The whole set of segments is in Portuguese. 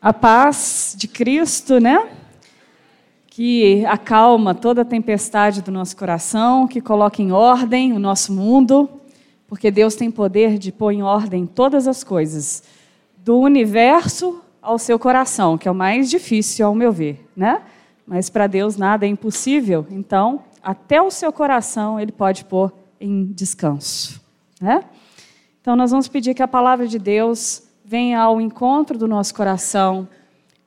A paz de Cristo, né? Que acalma toda a tempestade do nosso coração, que coloca em ordem o nosso mundo, porque Deus tem poder de pôr em ordem todas as coisas, do universo ao seu coração, que é o mais difícil, ao meu ver, né? Mas para Deus nada é impossível, então, até o seu coração ele pode pôr em descanso, né? Então, nós vamos pedir que a palavra de Deus venha ao encontro do nosso coração,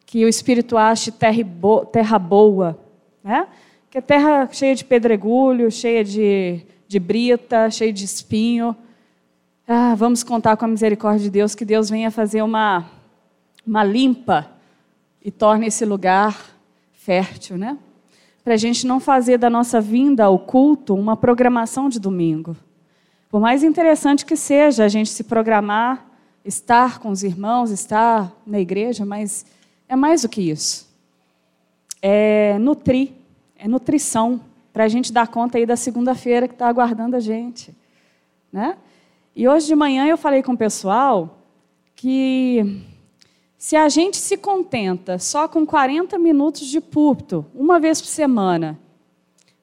que o Espírito ache terra boa, né? que é terra cheia de pedregulho, cheia de, de brita, cheia de espinho. Ah, vamos contar com a misericórdia de Deus, que Deus venha fazer uma, uma limpa e torne esse lugar fértil, né? Para a gente não fazer da nossa vinda ao culto uma programação de domingo. Por mais interessante que seja a gente se programar estar com os irmãos, estar na igreja, mas é mais do que isso. É nutrir, é nutrição, para a gente dar conta aí da segunda-feira que está aguardando a gente. Né? E hoje de manhã eu falei com o pessoal que se a gente se contenta só com 40 minutos de púlpito, uma vez por semana,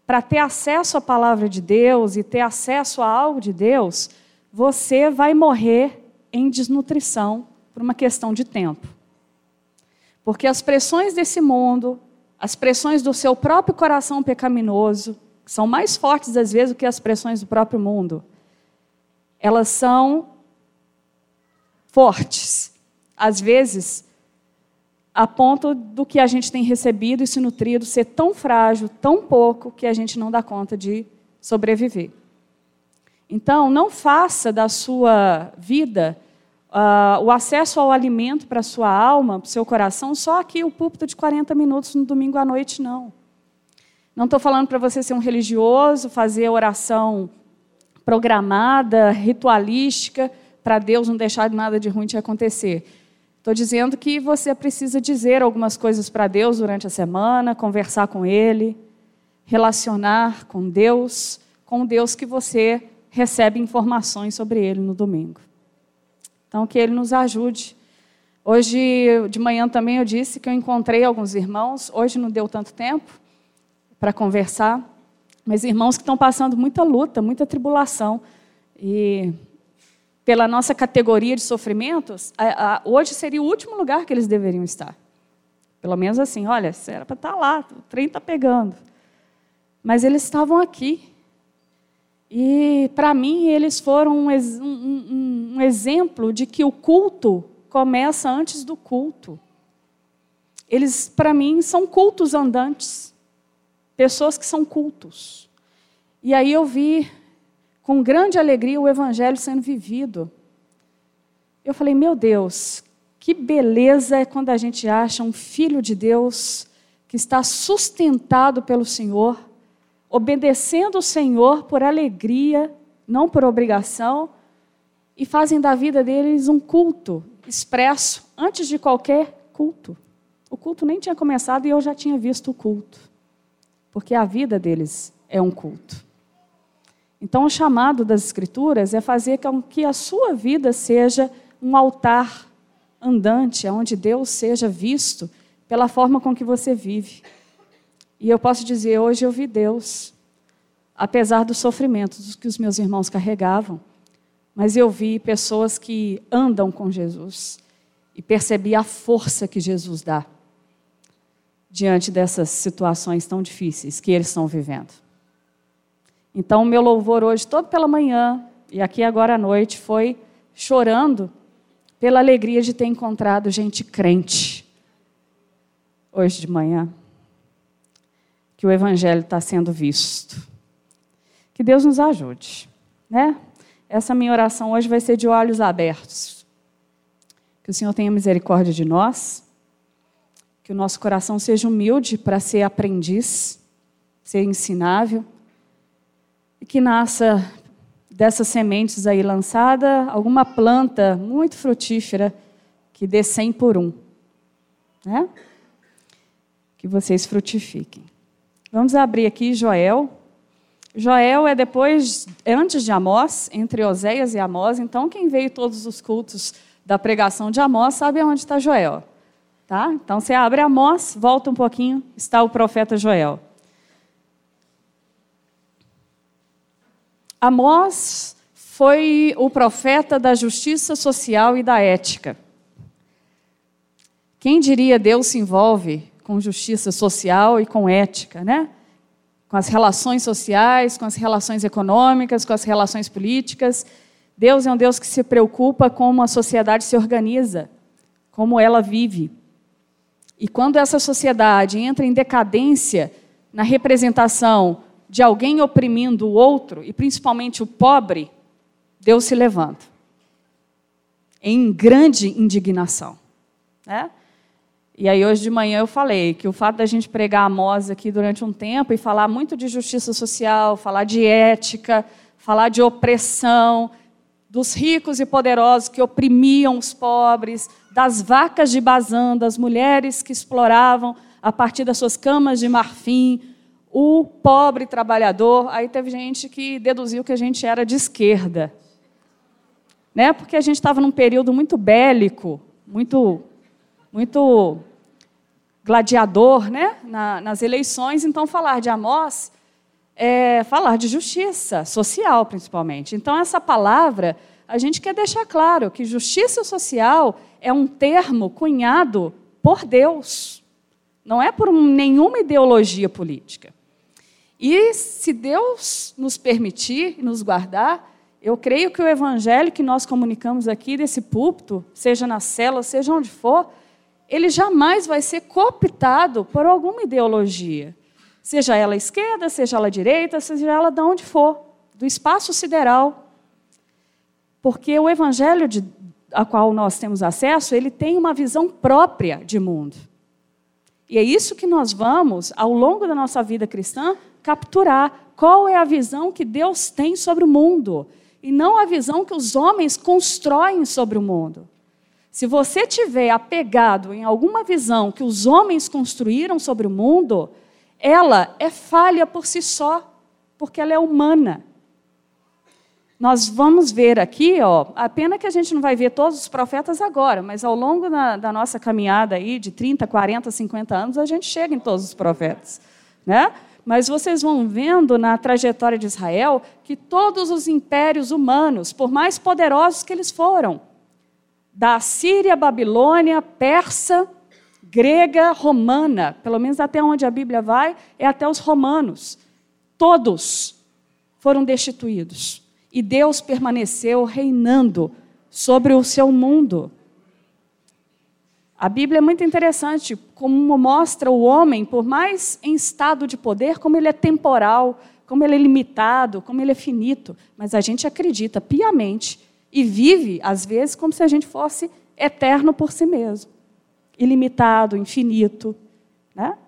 para ter acesso à palavra de Deus e ter acesso a algo de Deus, você vai morrer em desnutrição por uma questão de tempo. Porque as pressões desse mundo, as pressões do seu próprio coração pecaminoso, são mais fortes às vezes do que as pressões do próprio mundo, elas são fortes. Às vezes, a ponto do que a gente tem recebido e se nutrido ser tão frágil, tão pouco, que a gente não dá conta de sobreviver. Então, não faça da sua vida uh, o acesso ao alimento para a sua alma, para o seu coração, só aqui o púlpito de 40 minutos no domingo à noite, não. Não estou falando para você ser um religioso, fazer oração programada, ritualística, para Deus não deixar nada de ruim te acontecer. Estou dizendo que você precisa dizer algumas coisas para Deus durante a semana, conversar com Ele, relacionar com Deus, com Deus que você recebe informações sobre ele no domingo. Então, que ele nos ajude. Hoje de manhã também eu disse que eu encontrei alguns irmãos, hoje não deu tanto tempo para conversar, mas irmãos que estão passando muita luta, muita tribulação. E pela nossa categoria de sofrimentos, a, a, hoje seria o último lugar que eles deveriam estar. Pelo menos assim, olha, era para estar lá, o trem está pegando. Mas eles estavam aqui, e, para mim, eles foram um, um, um, exemplo de que o culto começa antes do culto. Eles, para mim, são cultos andantes. Pessoas que são cultos. E aí eu vi, com grande alegria, o evangelho sendo vivido. Eu falei, meu Deus, que beleza é quando a gente acha um filho de Deus que está sustentado pelo Senhor obedecendo o Senhor por alegria, não por obrigação, e fazem da vida deles um culto expresso antes de qualquer culto. O culto nem tinha começado e eu já tinha visto o culto, porque a vida deles é um culto. Então, o chamado das Escrituras é fazer com que a sua vida seja um altar andante, onde Deus seja visto pela forma com que você vive. E eu posso dizer, hoje eu vi Deus, apesar dos sofrimentos que os meus irmãos carregavam, mas eu vi pessoas que andam com Jesus e percebi a força que Jesus dá diante dessas situações tão difíceis que eles estão vivendo. Então, o meu louvor hoje, todo pela manhã e aqui agora à noite, foi chorando pela alegria de ter encontrado gente crente hoje de manhã que o Evangelho está sendo visto. Que Deus nos ajude, né? Essa minha oração hoje vai ser de olhos abertos. Que o Senhor tenha misericórdia de nós, que o nosso coração seja humilde para ser aprendiz, ser ensinável, e que nasça dessas sementes aí lançada alguma planta muito frutífera que dê cem por um, né? Que vocês frutifiquem. Vamos abrir aqui Joel. Joel é depois, é antes de Amós, entre Oséias e Amós. Então, quem veio todos os cultos da pregação de Amós sabe onde está Joel. Tá? Então você abre Amós, volta um pouquinho, está o profeta Joel. Amós foi o profeta da justiça social e da ética. Quem diria Deus se envolve com justiça social e com ética, né? Com as relações sociais, com as relações econômicas, com as relações políticas. Deus é um Deus que se preocupa com como a sociedade se organiza, como ela vive. E quando essa sociedade entra em decadência na representação de alguém oprimindo o outro, e principalmente o pobre, Deus se levanta em grande indignação. Né? E aí, hoje de manhã, eu falei que o fato da gente pregar a Mós aqui durante um tempo e falar muito de justiça social, falar de ética, falar de opressão, dos ricos e poderosos que oprimiam os pobres, das vacas de Bazã, das mulheres que exploravam a partir das suas camas de marfim, o pobre trabalhador. Aí teve gente que deduziu que a gente era de esquerda, né? Porque a gente estava num período muito bélico, muito, muito gladiador, né? Na, nas eleições. Então, falar de Amós é falar de justiça social, principalmente. Então, essa palavra a gente quer deixar claro que justiça social é um termo cunhado por Deus, não é por nenhuma ideologia política. E se Deus nos permitir e nos guardar, eu creio que o evangelho que nós comunicamos aqui desse púlpito, seja na cela, seja onde for, ele jamais vai ser cooptado por alguma ideologia. Seja ela esquerda, seja ela direita, seja ela de onde for, do espaço sideral. Porque o evangelho de, a qual nós temos acesso, ele tem uma visão própria de mundo. E é isso que nós vamos, ao longo da nossa vida cristã, capturar qual é a visão que Deus tem sobre o mundo e não a visão que os homens constroem sobre o mundo. Se você tiver apegado em alguma visão que os homens construíram sobre o mundo, ela é falha por si só, porque ela é humana. Nós vamos ver aqui, ó, a pena que a gente não vai ver todos os profetas agora, mas ao longo da, da nossa caminhada aí de 30, 40, 50 anos, a gente chega em todos os profetas. Né? Mas vocês vão vendo na trajetória de Israel que todos os impérios humanos, por mais poderosos que eles foram, da Síria, Babilônia, Persa, grega, romana, pelo menos até onde a Bíblia vai, é até os romanos, todos foram destituídos. E Deus permaneceu reinando sobre o seu mundo. A Bíblia é muito interessante, como mostra o homem, por mais em estado de poder, como ele é temporal, como ele é limitado, como ele é finito. Mas a gente acredita piamente e vive, às vezes, como se a gente fosse eterno por si mesmo ilimitado, infinito. Né?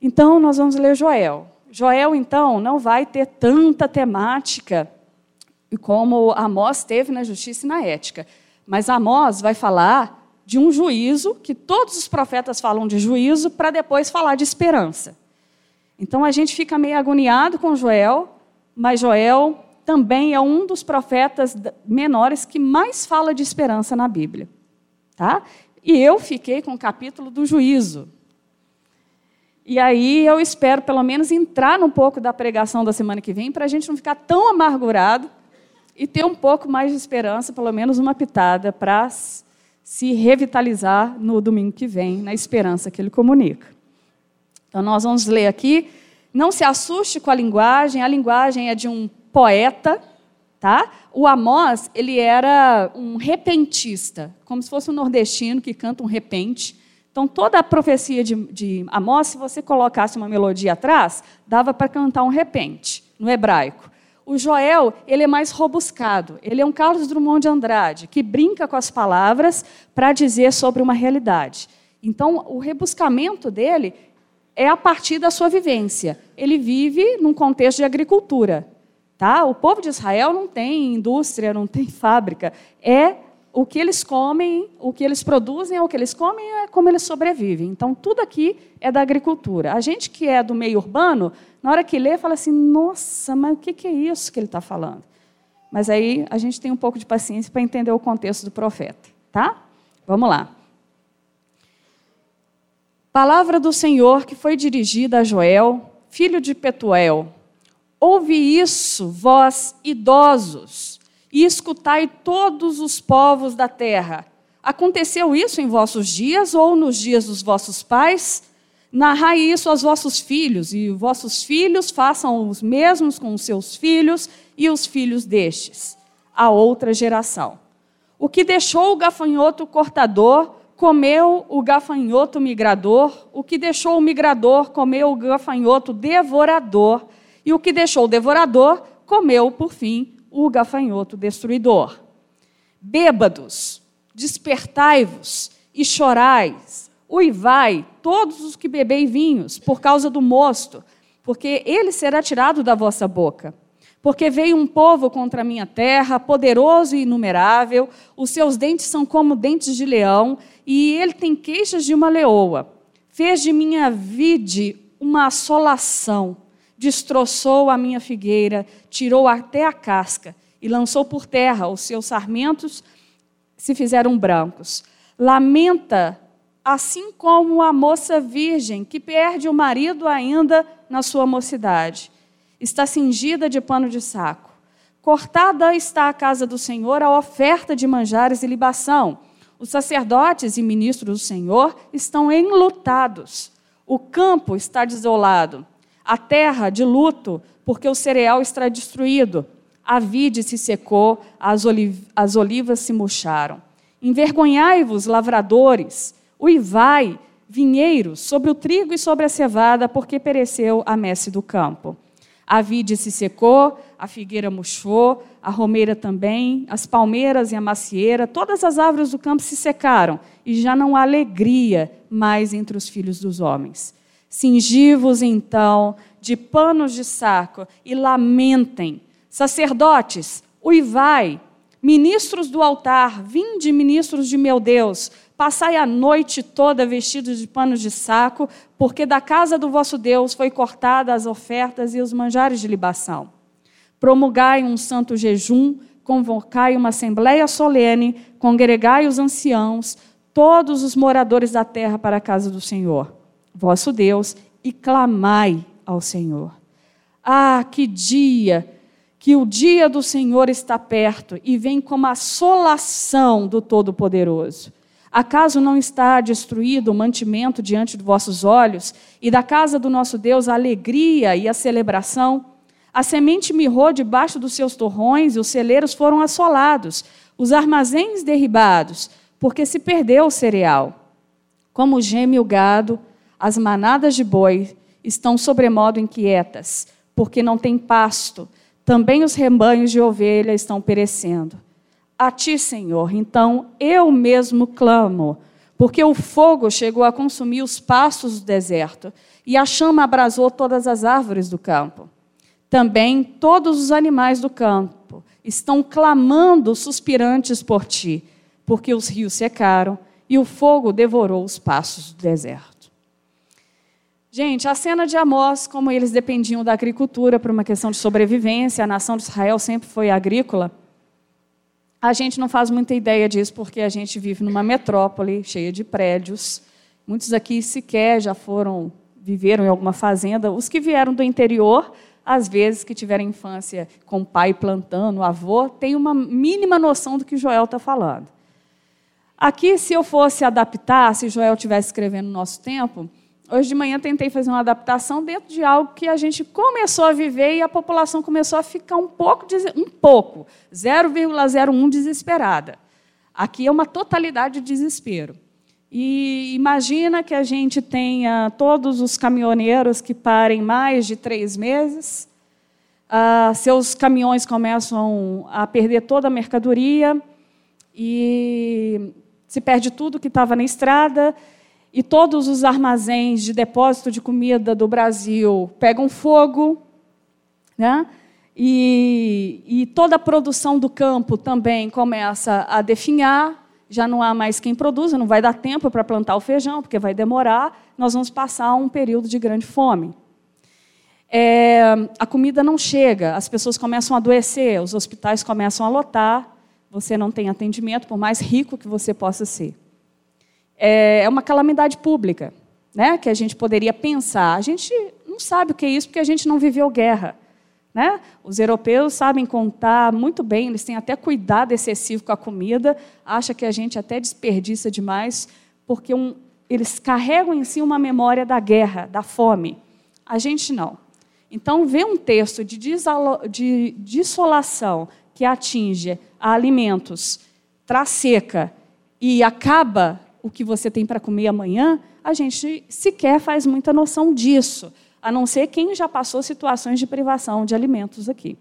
Então, nós vamos ler Joel. Joel, então, não vai ter tanta temática como Amós teve na justiça e na ética. Mas Amós vai falar de um juízo, que todos os profetas falam de juízo, para depois falar de esperança. Então a gente fica meio agoniado com Joel, mas Joel também é um dos profetas menores que mais fala de esperança na Bíblia. Tá? E eu fiquei com o capítulo do juízo. E aí eu espero, pelo menos, entrar um pouco da pregação da semana que vem, para a gente não ficar tão amargurado e ter um pouco mais de esperança, pelo menos uma pitada, para se revitalizar no domingo que vem, na esperança que ele comunica. Então, nós vamos ler aqui. Não se assuste com a linguagem, a linguagem é de um poeta, tá? O Amós, ele era um repentista, como se fosse um nordestino que canta um repente. Então, toda a profecia de, de Amós, se você colocasse uma melodia atrás, dava para cantar um repente, no hebraico. O Joel, ele é mais robuscado. Ele é um Carlos Drummond de Andrade, que brinca com as palavras para dizer sobre uma realidade. Então, o rebuscamento dele é a partir da sua vivência. Ele vive num contexto de agricultura. Tá? O povo de Israel não tem indústria, não tem fábrica. É o que eles comem, o que eles produzem é o que eles comem, é como eles sobrevivem. Então, tudo aqui é da agricultura. A gente que é do meio urbano, na hora que lê, fala assim: nossa, mas o que é isso que ele está falando? Mas aí a gente tem um pouco de paciência para entender o contexto do profeta. Tá? Vamos lá. Palavra do Senhor que foi dirigida a Joel, filho de Petuel. Ouve isso, vós idosos, e escutai todos os povos da terra. Aconteceu isso em vossos dias ou nos dias dos vossos pais? Narrai isso aos vossos filhos, e vossos filhos façam os mesmos com os seus filhos e os filhos destes, a outra geração. O que deixou o gafanhoto cortador comeu o gafanhoto migrador, o que deixou o migrador comeu o gafanhoto devorador, e o que deixou o devorador comeu, por fim, o gafanhoto destruidor. Bêbados, despertai-vos e chorais, uivai, todos os que bebei vinhos, por causa do mosto, porque ele será tirado da vossa boca. Porque veio um povo contra a minha terra, poderoso e inumerável, os seus dentes são como dentes de leão, e ele tem queixas de uma leoa. Fez de minha vide uma assolação, destroçou a minha figueira, tirou até a casca, e lançou por terra os seus sarmentos, se fizeram brancos. Lamenta, assim como a moça virgem que perde o marido ainda na sua mocidade está cingida de pano de saco. Cortada está a casa do Senhor a oferta de manjares e libação. Os sacerdotes e ministros do Senhor estão enlutados. O campo está desolado. A terra de luto, porque o cereal está destruído. A vide se secou, as, oliv as olivas se murcharam. Envergonhai-vos, lavradores, uivai, vinheiros, sobre o trigo e sobre a cevada, porque pereceu a messe do campo. A vide se secou, a figueira murchou, a romeira também, as palmeiras e a macieira, todas as árvores do campo se secaram, e já não há alegria mais entre os filhos dos homens. Cingi-vos então de panos de saco e lamentem. Sacerdotes, uivai, ministros do altar, vinde, ministros de meu Deus, Passai a noite toda vestidos de panos de saco, porque da casa do vosso Deus foi cortada as ofertas e os manjares de libação. Promulgai um santo jejum, convocai uma assembleia solene, congregai os anciãos, todos os moradores da terra para a casa do Senhor, vosso Deus, e clamai ao Senhor. Ah, que dia! Que o dia do Senhor está perto e vem como assolação do Todo-Poderoso. Acaso não está destruído o mantimento diante de vossos olhos, e da casa do nosso Deus a alegria e a celebração? A semente mirrou debaixo dos seus torrões, e os celeiros foram assolados, os armazéns derribados, porque se perdeu o cereal. Como geme o gado, as manadas de boi estão sobremodo inquietas, porque não tem pasto. Também os rebanhos de ovelha estão perecendo. A ti, Senhor, então eu mesmo clamo, porque o fogo chegou a consumir os pastos do deserto e a chama abrasou todas as árvores do campo. Também todos os animais do campo estão clamando suspirantes por ti, porque os rios secaram e o fogo devorou os pastos do deserto. Gente, a cena de Amós, como eles dependiam da agricultura por uma questão de sobrevivência, a nação de Israel sempre foi agrícola. A gente não faz muita ideia disso porque a gente vive numa metrópole cheia de prédios. Muitos aqui sequer já foram, viveram em alguma fazenda. Os que vieram do interior, às vezes que tiveram infância com o pai plantando, o avô, têm uma mínima noção do que Joel está falando. Aqui, se eu fosse adaptar, se Joel estivesse escrevendo no nosso tempo, Hoje de manhã tentei fazer uma adaptação dentro de algo que a gente começou a viver e a população começou a ficar um pouco, um pouco, 0,01 desesperada. Aqui é uma totalidade de desespero. E imagina que a gente tenha todos os caminhoneiros que parem mais de três meses, ah, seus caminhões começam a perder toda a mercadoria e se perde tudo que estava na estrada e todos os armazéns de depósito de comida do Brasil pegam fogo, né? E, e, toda a produção do campo também começa a definhar, já não há mais quem produza, não vai dar tempo para plantar o feijão, porque vai demorar, nós vamos passar um período de grande fome. É, a comida não chega, as pessoas começam a adoecer, os hospitais começam a lotar, você não tem atendimento, por mais rico que você possa ser é, é uma calamidade pública. né, que a gente poderia pensar. A gente não sabe o que é isso porque a gente não viveu guerra. Né? Os europeus sabem contar muito bem, eles têm até cuidado excessivo com a comida, acha que a gente até desperdiça demais, porque um, eles carregam em si uma memória da guerra, da fome. A gente não. Então, ver um texto de, de dissolação que atinge alimentos, traz seca e acaba o que você tem para comer amanhã, a gente sequer faz muita noção disso a não ser quem já passou situações de privação de alimentos aqui.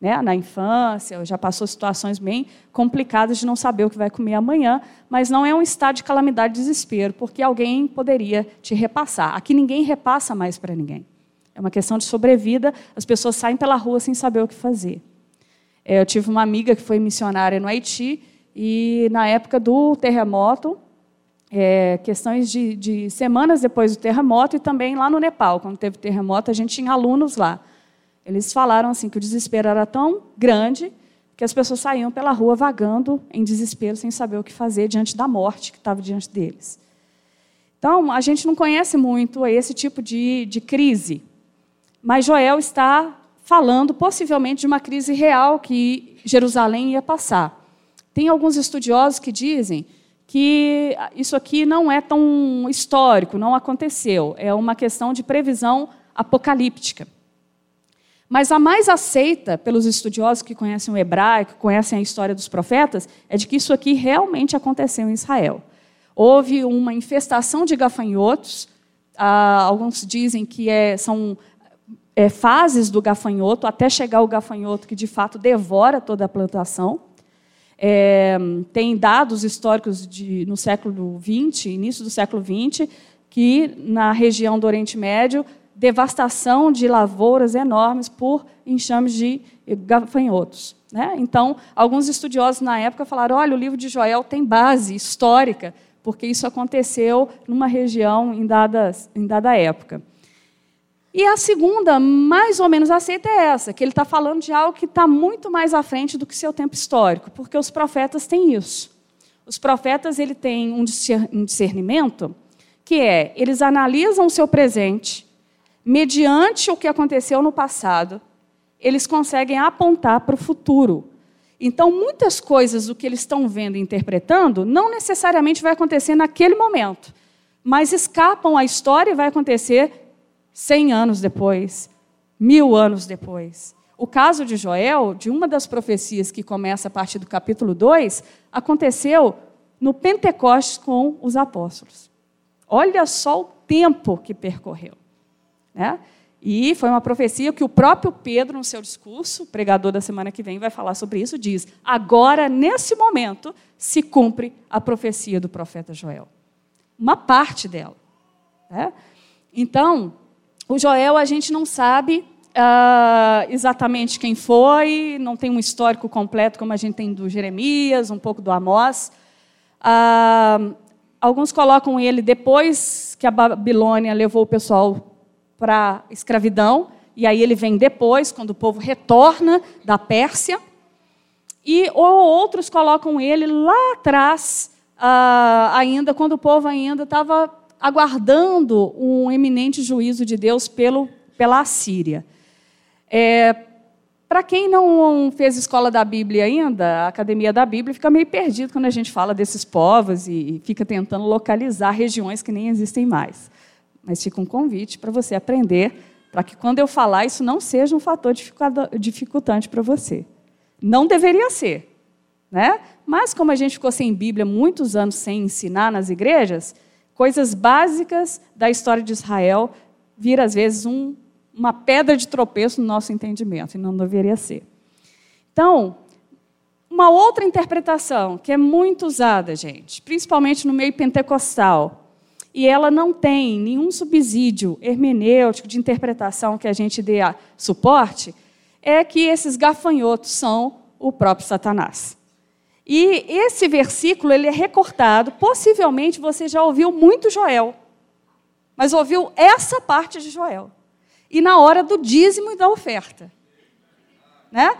Né? Na infância, já passou situações bem complicadas de não saber o que vai comer amanhã, mas não é um estado de calamidade e desespero, porque alguém poderia te repassar. Aqui ninguém repassa mais para ninguém. É uma questão de sobrevida, as pessoas saem pela rua sem saber o que fazer. É, eu tive uma amiga que foi missionária no Haiti, e na época do terremoto, é, questões de, de, semanas depois do terremoto e também lá no Nepal, quando teve terremoto, a gente tinha alunos lá. Eles falaram assim que o desespero era tão grande que as pessoas saíam pela rua vagando em desespero, sem saber o que fazer diante da morte que estava diante deles. Então, a gente não conhece muito esse tipo de, de crise, mas Joel está falando possivelmente de uma crise real que Jerusalém ia passar. Tem alguns estudiosos que dizem que isso aqui não é tão histórico, não aconteceu. É uma questão de previsão apocalíptica. Mas a mais aceita pelos estudiosos que conhecem o hebraico, conhecem a história dos profetas, é de que isso aqui realmente aconteceu em Israel. Houve uma infestação de gafanhotos, ah, alguns dizem que é, são é, fases do gafanhoto, até chegar o gafanhoto que de fato devora toda a plantação. É, tem dados históricos de, no século XX, início do século XX, que na região do Oriente Médio, devastação de lavouras enormes por enxames de gafanhotos. Né? Então, alguns estudiosos na época falaram: olha, o livro de Joel tem base histórica, porque isso aconteceu numa região em dada, em dada época. E a segunda, mais ou menos aceita, é essa, que ele está falando de algo que está muito mais à frente do que seu tempo histórico, porque os profetas têm isso. Os profetas ele têm um discernimento que é, eles analisam o seu presente, mediante o que aconteceu no passado, eles conseguem apontar para o futuro. Então, muitas coisas do que eles estão vendo e interpretando não necessariamente vai acontecer naquele momento, mas escapam à história e vai acontecer cem anos depois, mil anos depois. O caso de Joel, de uma das profecias que começa a partir do capítulo 2, aconteceu no Pentecostes com os apóstolos. Olha só o tempo que percorreu. Né? E foi uma profecia que o próprio Pedro, no seu discurso, pregador da semana que vem, vai falar sobre isso, diz: agora, nesse momento, se cumpre a profecia do profeta Joel. Uma parte dela. Né? Então, o Joel, a gente não sabe uh, exatamente quem foi, não tem um histórico completo como a gente tem do Jeremias, um pouco do Amós. Uh, alguns colocam ele depois que a Babilônia levou o pessoal para escravidão, e aí ele vem depois, quando o povo retorna da Pérsia. E ou outros colocam ele lá atrás, uh, ainda quando o povo ainda estava aguardando um eminente juízo de Deus pelo, pela Assíria. É, Para quem não fez escola da Bíblia ainda, a Academia da Bíblia fica meio perdido quando a gente fala desses povos e fica tentando localizar regiões que nem existem mais. Mas fica um convite para você aprender, para que quando eu falar isso não seja um fator dificultante para você. Não deveria ser. Né? Mas como a gente ficou sem Bíblia muitos anos sem ensinar nas igrejas, coisas básicas da história de Israel vira, às vezes, um, uma pedra de tropeço no nosso entendimento, e não deveria ser. Então, uma outra interpretação que é muito usada, gente, principalmente no meio pentecostal, e ela não tem nenhum subsídio hermenêutico de interpretação que a gente dê a suporte, é que esses gafanhotos são o próprio Satanás. E esse versículo ele é recortado, possivelmente você já ouviu muito Joel, mas ouviu essa parte de Joel. E na hora do dízimo e da oferta. Né?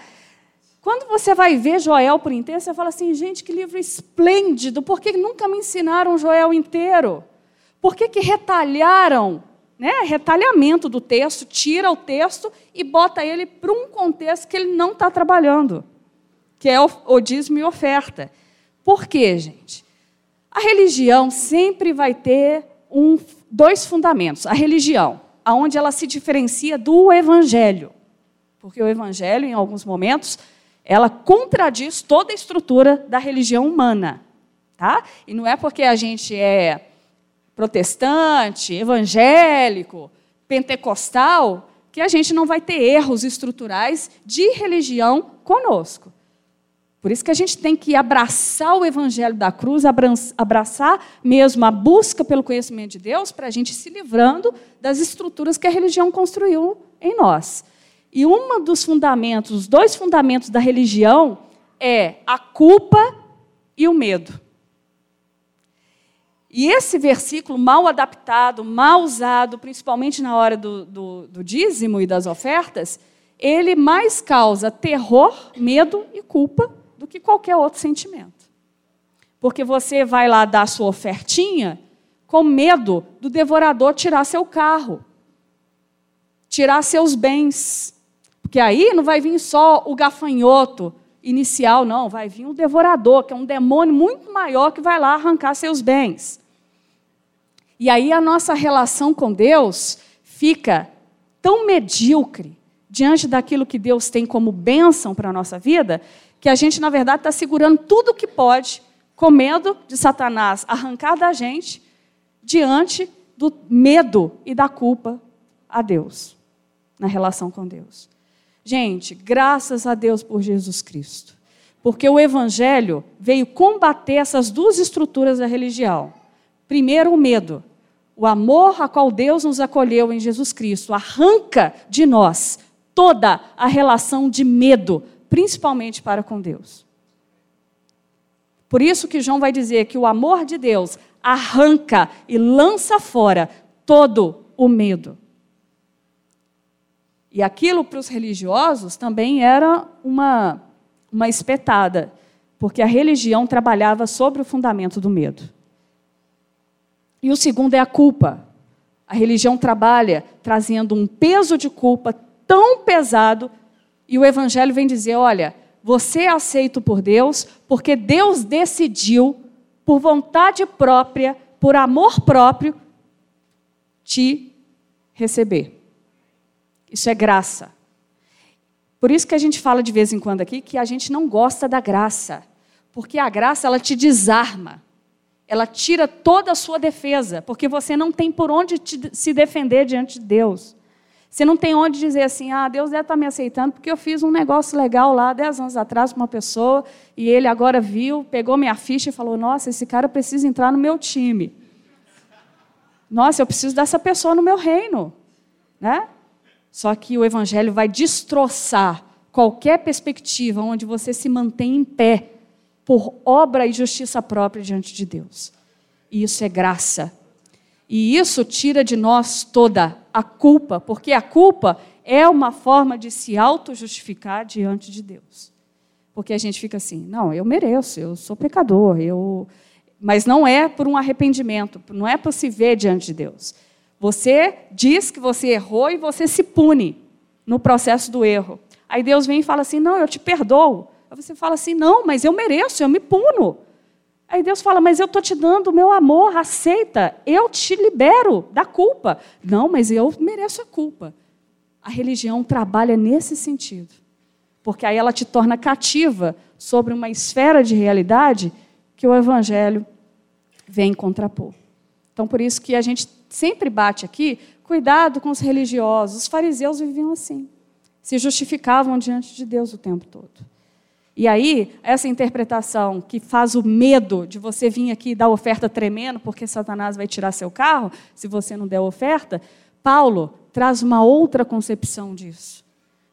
Quando você vai ver Joel por inteiro, você fala assim, gente, que livro esplêndido, por que nunca me ensinaram Joel inteiro? Por que, que retalharam? Né? Retalhamento do texto, tira o texto e bota ele para um contexto que ele não está trabalhando, que é o, dízimo e oferta. Por quê, gente? A religião sempre vai ter um, dois fundamentos. A religião, aonde ela se diferencia do evangelho. Porque o evangelho, em alguns momentos, ela contradiz toda a estrutura da religião humana. Tá? E não é porque a gente é protestante, evangélico, pentecostal, que a gente não vai ter erros estruturais de religião conosco. Por isso que a gente tem que abraçar o evangelho da cruz, abraçar mesmo a busca pelo conhecimento de Deus, para a gente se livrando das estruturas que a religião construiu em nós. E um dos fundamentos, os dois fundamentos da religião é a culpa e o medo. E esse versículo mal adaptado, mal usado, principalmente na hora do, do, do dízimo e das ofertas, ele mais causa terror, medo e culpa do que qualquer outro sentimento. Porque você vai lá dar sua ofertinha com medo do devorador tirar seu carro, tirar seus bens. Porque aí não vai vir só o gafanhoto inicial, não, vai vir o devorador, que é um demônio muito maior que vai lá arrancar seus bens. E aí a nossa relação com Deus fica tão medíocre diante daquilo que Deus tem como bênção para a nossa vida, que a gente, na verdade, está segurando tudo o que pode, com medo de Satanás arrancar da gente, diante do medo e da culpa a Deus, na relação com Deus. Gente, graças a Deus por Jesus Cristo, porque o Evangelho veio combater essas duas estruturas da religião. Primeiro, o medo. O amor a qual Deus nos acolheu em Jesus Cristo arranca de nós toda a relação de medo, principalmente para com Deus. Por isso que João vai dizer que o amor de Deus arranca e lança fora todo o medo. E aquilo para os religiosos também era uma, uma espetada, porque a religião trabalhava sobre o fundamento do medo. E o segundo é a culpa. A religião trabalha trazendo um peso de culpa tão pesado, e o Evangelho vem dizer: olha, você é aceito por Deus, porque Deus decidiu, por vontade própria, por amor próprio, te receber. Isso é graça. Por isso que a gente fala de vez em quando aqui que a gente não gosta da graça, porque a graça ela te desarma. Ela tira toda a sua defesa, porque você não tem por onde te, se defender diante de Deus. Você não tem onde dizer assim, ah, Deus deve estar me aceitando porque eu fiz um negócio legal lá dez anos atrás com uma pessoa e ele agora viu, pegou minha ficha e falou, nossa, esse cara precisa entrar no meu time. Nossa, eu preciso dessa pessoa no meu reino. Né? Só que o Evangelho vai destroçar qualquer perspectiva onde você se mantém em pé por obra e justiça própria diante de Deus. E isso é graça. E isso tira de nós toda a culpa, porque a culpa é uma forma de se auto-justificar diante de Deus. Porque a gente fica assim, não, eu mereço, eu sou pecador, eu. Mas não é por um arrependimento, não é por se ver diante de Deus. Você diz que você errou e você se pune no processo do erro. Aí Deus vem e fala assim: não, eu te perdoo. Aí você fala assim: não, mas eu mereço, eu me puno. Aí Deus fala: mas eu estou te dando o meu amor, aceita, eu te libero da culpa. Não, mas eu mereço a culpa. A religião trabalha nesse sentido, porque aí ela te torna cativa sobre uma esfera de realidade que o Evangelho vem contrapor. Então, por isso que a gente sempre bate aqui, cuidado com os religiosos. Os fariseus viviam assim, se justificavam diante de Deus o tempo todo. E aí, essa interpretação que faz o medo de você vir aqui e dar oferta tremendo, porque Satanás vai tirar seu carro se você não der oferta, Paulo traz uma outra concepção disso.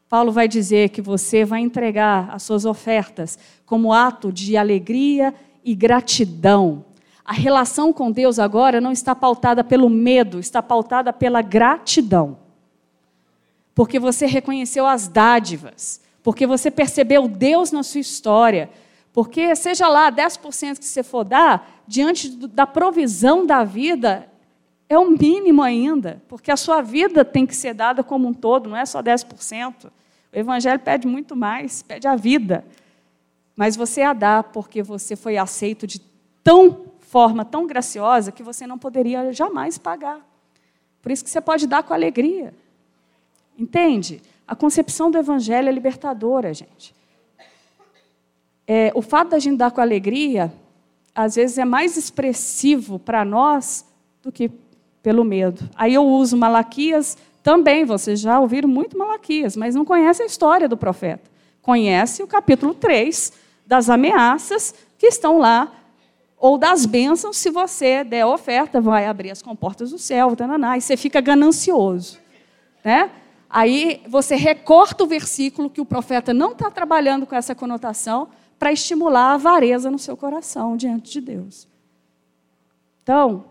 Paulo vai dizer que você vai entregar as suas ofertas como ato de alegria e gratidão. A relação com Deus agora não está pautada pelo medo, está pautada pela gratidão. Porque você reconheceu as dádivas porque você percebeu Deus na sua história. Porque, seja lá 10% que você for dar, diante da provisão da vida, É o mínimo ainda, porque a sua vida tem que ser dada como um todo, não é só 10%. O Evangelho pede muito mais, pede a vida. Mas você a dá porque você foi aceito de tão forma tão graciosa que você não poderia jamais pagar. Por isso que você pode dar com alegria. Entende? A concepção do Evangelho é libertadora, gente. É, o fato da gente dar com alegria, às vezes, é mais expressivo para nós do que pelo medo. Aí eu uso Malaquias também, vocês já ouviram muito Malaquias, mas não conhecem a história do profeta. Conhece o capítulo 3 das ameaças que estão lá ou das bênçãos, se você der oferta, vai abrir as comportas do céu, tananá, e você fica ganancioso. Né? Aí você recorta o versículo que o profeta não está trabalhando com essa conotação para estimular a avareza no seu coração diante de Deus. Então,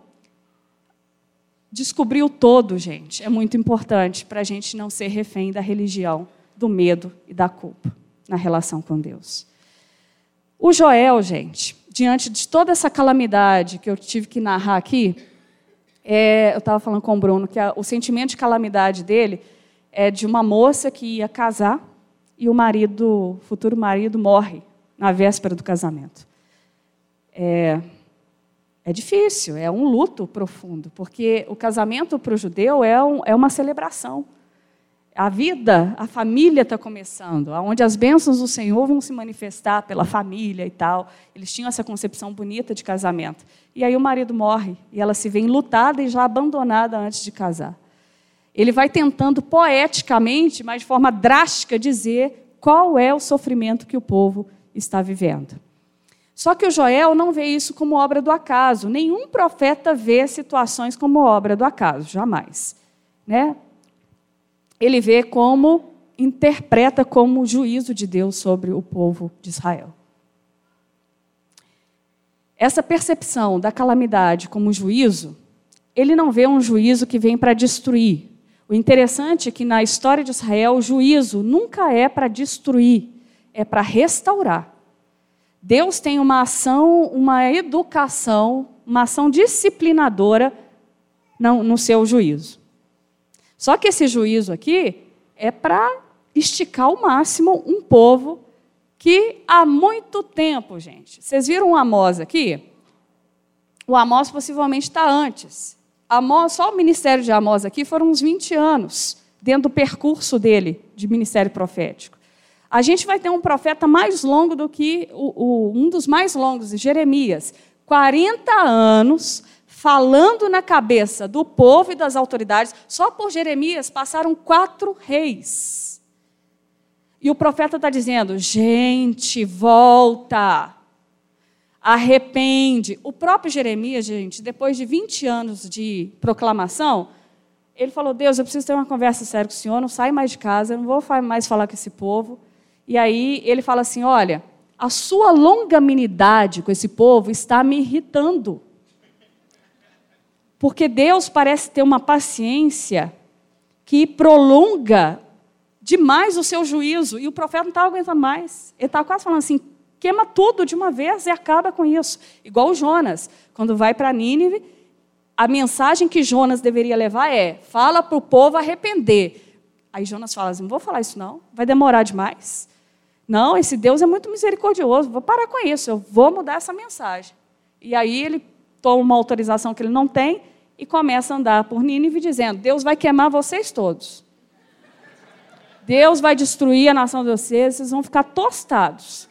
descobrir o todo, gente, é muito importante para a gente não ser refém da religião, do medo e da culpa na relação com Deus. O Joel, gente, diante de toda essa calamidade que eu tive que narrar aqui, é, eu estava falando com o Bruno que a, o sentimento de calamidade dele é de uma moça que ia casar e o marido, futuro marido, morre na véspera do casamento. É, é difícil, é um luto profundo, porque o casamento para o judeu é, um, é uma celebração. A vida, a família está começando, onde as bênçãos do Senhor vão se manifestar pela família e tal. Eles tinham essa concepção bonita de casamento. E aí o marido morre e ela se vê enlutada e já abandonada antes de casar. Ele vai tentando poeticamente, mas de forma drástica, dizer qual é o sofrimento que o povo está vivendo. Só que o Joel não vê isso como obra do acaso. Nenhum profeta vê situações como obra do acaso, jamais. Né? ele vê como, interpreta como juízo de Deus sobre o povo de Israel. Essa percepção da calamidade como juízo, ele não vê um juízo que vem para destruir. O interessante é que na história de Israel, o juízo nunca é para destruir, é para restaurar. Deus tem uma ação, uma educação, uma ação disciplinadora no seu juízo. Só que esse juízo aqui é para esticar ao máximo um povo que há muito tempo, gente. Vocês viram o Amós aqui? O Amós possivelmente está antes. Amós, só o ministério de Amós aqui foram uns 20 anos dentro do percurso dele de ministério profético. A gente vai ter um profeta mais longo do que o, o, um dos mais longos, Jeremias. 40 anos falando na cabeça do povo e das autoridades. Só por Jeremias passaram quatro reis. E o profeta está dizendo: gente, volta, arrepende. O próprio Jeremias, gente, depois de 20 anos de proclamação, ele falou: Deus, eu preciso ter uma conversa séria com o senhor, não sai mais de casa, eu não vou mais falar com esse povo. E aí ele fala assim: olha, a sua longanimidade com esse povo está me irritando. Porque Deus parece ter uma paciência que prolonga demais o seu juízo. E o profeta não estava aguentando mais. Ele estava quase falando assim: queima tudo de uma vez e acaba com isso. Igual o Jonas, quando vai para Nínive, a mensagem que Jonas deveria levar é: fala para o povo arrepender. Aí Jonas fala assim: não vou falar isso não, vai demorar demais. Não, esse Deus é muito misericordioso, vou parar com isso, eu vou mudar essa mensagem. E aí ele toma uma autorização que ele não tem e começa a andar por Nínive dizendo: Deus vai queimar vocês todos. Deus vai destruir a nação de vocês, vocês vão ficar tostados.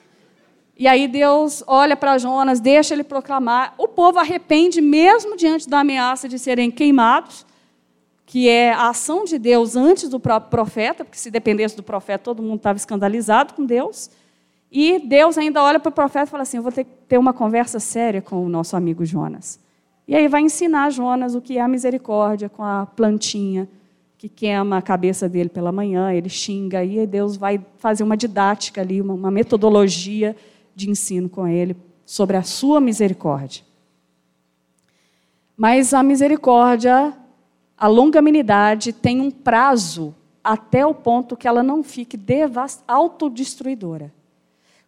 E aí Deus olha para Jonas, deixa ele proclamar. O povo arrepende mesmo diante da ameaça de serem queimados, que é a ação de Deus antes do próprio profeta, porque se dependesse do profeta, todo mundo estava escandalizado com Deus. E Deus ainda olha para o profeta e fala assim: Eu vou ter que ter uma conversa séria com o nosso amigo Jonas. E aí vai ensinar Jonas o que é a misericórdia com a plantinha que queima a cabeça dele pela manhã, ele xinga, e Deus vai fazer uma didática ali, uma, uma metodologia de ensino com ele sobre a sua misericórdia. Mas a misericórdia, a longanimidade tem um prazo até o ponto que ela não fique autodestruidora.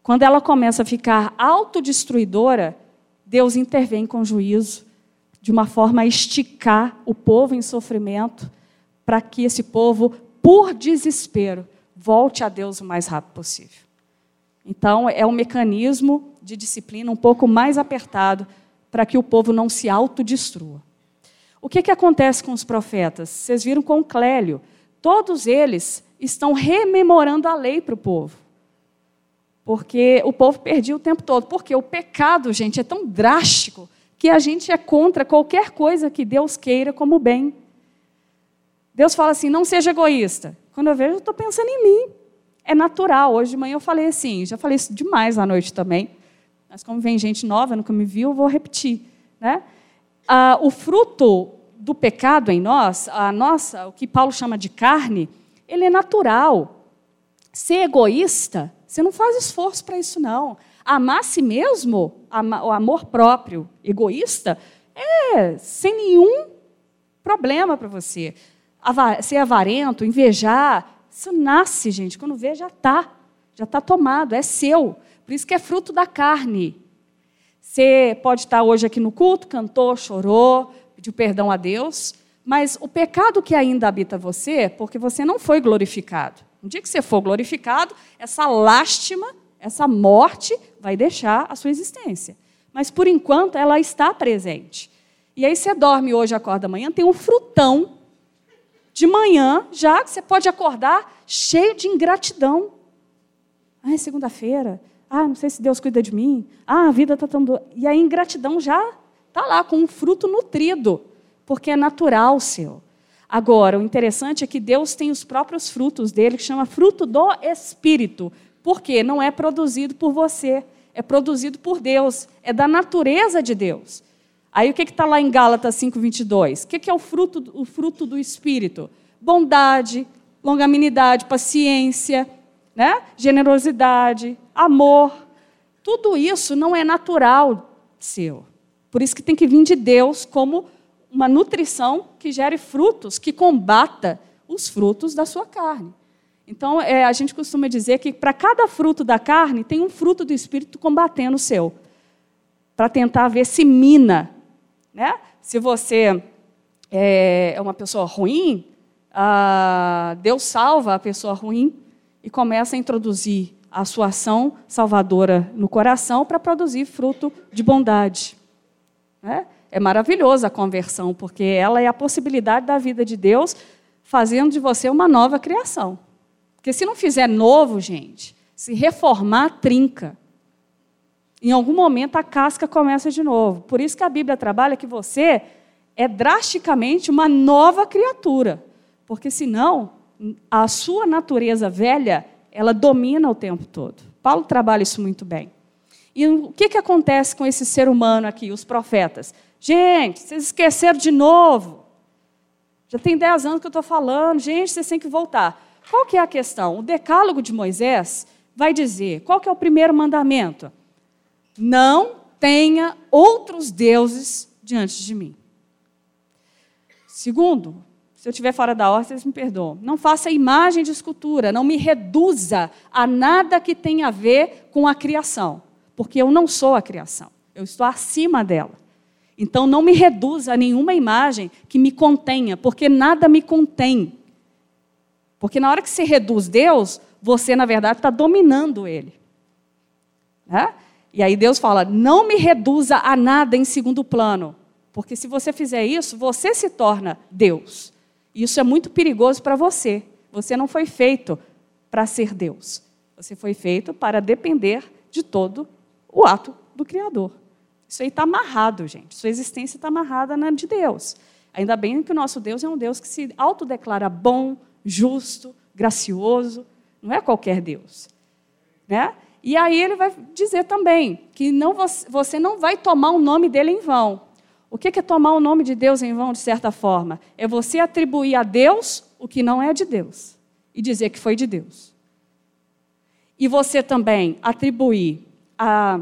Quando ela começa a ficar autodestruidora, Deus intervém com juízo de uma forma a esticar o povo em sofrimento, para que esse povo, por desespero, volte a Deus o mais rápido possível. Então, é um mecanismo de disciplina um pouco mais apertado para que o povo não se autodestrua. O que, que acontece com os profetas? Vocês viram com Clélio. Todos eles estão rememorando a lei para o povo. Porque o povo perdia o tempo todo. Porque o pecado, gente, é tão drástico que a gente é contra qualquer coisa que Deus queira como bem. Deus fala assim: não seja egoísta. Quando eu vejo, eu estou pensando em mim. É natural. Hoje de manhã eu falei assim, já falei isso demais à noite também. Mas como vem gente nova, nunca me viu, eu vou repetir. Né? Ah, o fruto do pecado em nós, a nossa, o que Paulo chama de carne, ele é natural. Ser egoísta, você não faz esforço para isso, não. Amar a si mesmo, o amor próprio, egoísta, é sem nenhum problema para você. Ser avarento, invejar, isso nasce, gente. Quando vê, já está. Já está tomado, é seu. Por isso que é fruto da carne. Você pode estar hoje aqui no culto, cantou, chorou, pediu perdão a Deus, mas o pecado que ainda habita você, porque você não foi glorificado. No dia que você for glorificado, essa lástima, essa morte vai deixar a sua existência. Mas por enquanto ela está presente. E aí você dorme hoje, acorda amanhã, tem um frutão de manhã, já você pode acordar cheio de ingratidão. Ah, é segunda-feira. Ah, não sei se Deus cuida de mim. Ah, a vida está tão. Do... E a ingratidão já Está lá com um fruto nutrido, porque é natural seu. Agora, o interessante é que Deus tem os próprios frutos dele, que chama fruto do Espírito. Por quê? Não é produzido por você, é produzido por Deus, é da natureza de Deus. Aí o que está lá em Gálatas 5,22? O que, que é o fruto, o fruto do Espírito? Bondade, longanimidade, paciência, né? generosidade, amor. Tudo isso não é natural seu. Por isso que tem que vir de Deus como uma nutrição que gere frutos, que combata os frutos da sua carne. Então, é, a gente costuma dizer que para cada fruto da carne tem um fruto do Espírito combatendo o seu, para tentar ver se mina. Né? Se você é, é uma pessoa ruim, ah, Deus salva a pessoa ruim e começa a introduzir a sua ação salvadora no coração para produzir fruto de bondade. Né? É maravilhosa a conversão, porque ela é a possibilidade da vida de Deus fazendo de você uma nova criação. Porque se não fizer novo, gente, se reformar, trinca. Em algum momento a casca começa de novo. Por isso que a Bíblia trabalha que você é drasticamente uma nova criatura. Porque senão a sua natureza velha, ela domina o tempo todo. Paulo trabalha isso muito bem. E o que, que acontece com esse ser humano aqui, os profetas? Gente, vocês esqueceram de novo. Já tem 10 anos que eu estou falando, gente, vocês têm que voltar. Qual que é a questão? O decálogo de Moisés vai dizer, qual que é o primeiro mandamento? Não tenha outros deuses diante de mim. Segundo, se eu estiver fora da ordem, vocês me perdoam. Não faça imagem de escultura, não me reduza a nada que tenha a ver com a criação porque eu não sou a criação, eu estou acima dela. Então não me reduza a nenhuma imagem que me contenha, porque nada me contém. Porque na hora que você reduz Deus, você na verdade está dominando Ele. Né? E aí Deus fala: não me reduza a nada em segundo plano, porque se você fizer isso, você se torna Deus. E isso é muito perigoso para você. Você não foi feito para ser Deus. Você foi feito para depender de todo o ato do Criador. Isso aí está amarrado, gente. Sua existência está amarrada na de Deus. Ainda bem que o nosso Deus é um Deus que se autodeclara bom, justo, gracioso. Não é qualquer Deus. Né? E aí ele vai dizer também que não, você não vai tomar o nome dele em vão. O que é tomar o nome de Deus em vão, de certa forma? É você atribuir a Deus o que não é de Deus e dizer que foi de Deus. E você também atribuir a,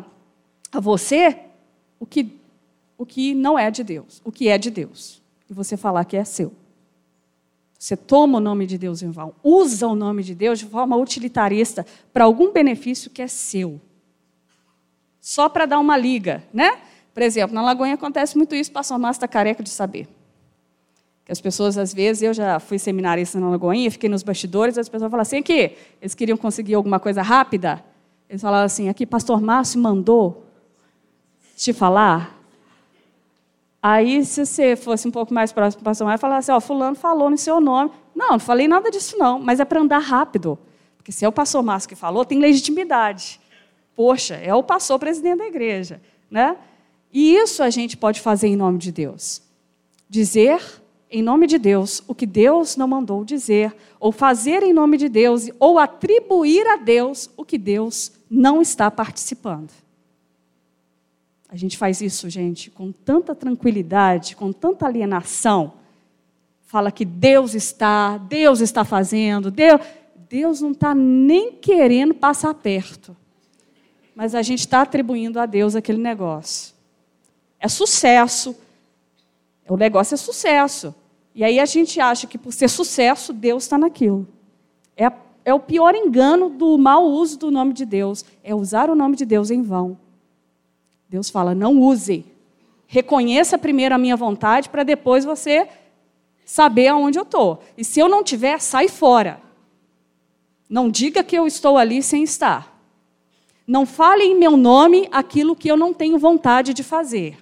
a você o que, o que não é de Deus, o que é de Deus. E você falar que é seu. Você toma o nome de Deus em vão, usa o nome de Deus de forma utilitarista para algum benefício que é seu. Só para dar uma liga, né? Por exemplo, na Lagoinha acontece muito isso, pastor Márcio está careca de saber. Que as pessoas, às vezes, eu já fui seminarista na Lagoinha, fiquei nos bastidores, as pessoas falam assim, aqui, eles queriam conseguir alguma coisa rápida, eles falavam assim, aqui, pastor Márcio mandou te falar. Aí, se você fosse um pouco mais próximo do pastor Márcio, falasse assim, ó, fulano falou no seu nome. Não, não falei nada disso não, mas é para andar rápido. Porque se é o pastor Márcio que falou, tem legitimidade. Poxa, é o pastor presidente da igreja. Né? E isso a gente pode fazer em nome de Deus. Dizer em nome de Deus o que Deus não mandou dizer, ou fazer em nome de Deus, ou atribuir a Deus o que Deus não está participando. A gente faz isso, gente, com tanta tranquilidade, com tanta alienação. Fala que Deus está, Deus está fazendo, Deus, Deus não está nem querendo passar perto. Mas a gente está atribuindo a Deus aquele negócio. É sucesso. O negócio é sucesso. E aí a gente acha que por ser sucesso, Deus está naquilo. É, é o pior engano do mau uso do nome de Deus. É usar o nome de Deus em vão. Deus fala: não use. Reconheça primeiro a minha vontade para depois você saber aonde eu estou. E se eu não tiver, sai fora. Não diga que eu estou ali sem estar. Não fale em meu nome aquilo que eu não tenho vontade de fazer.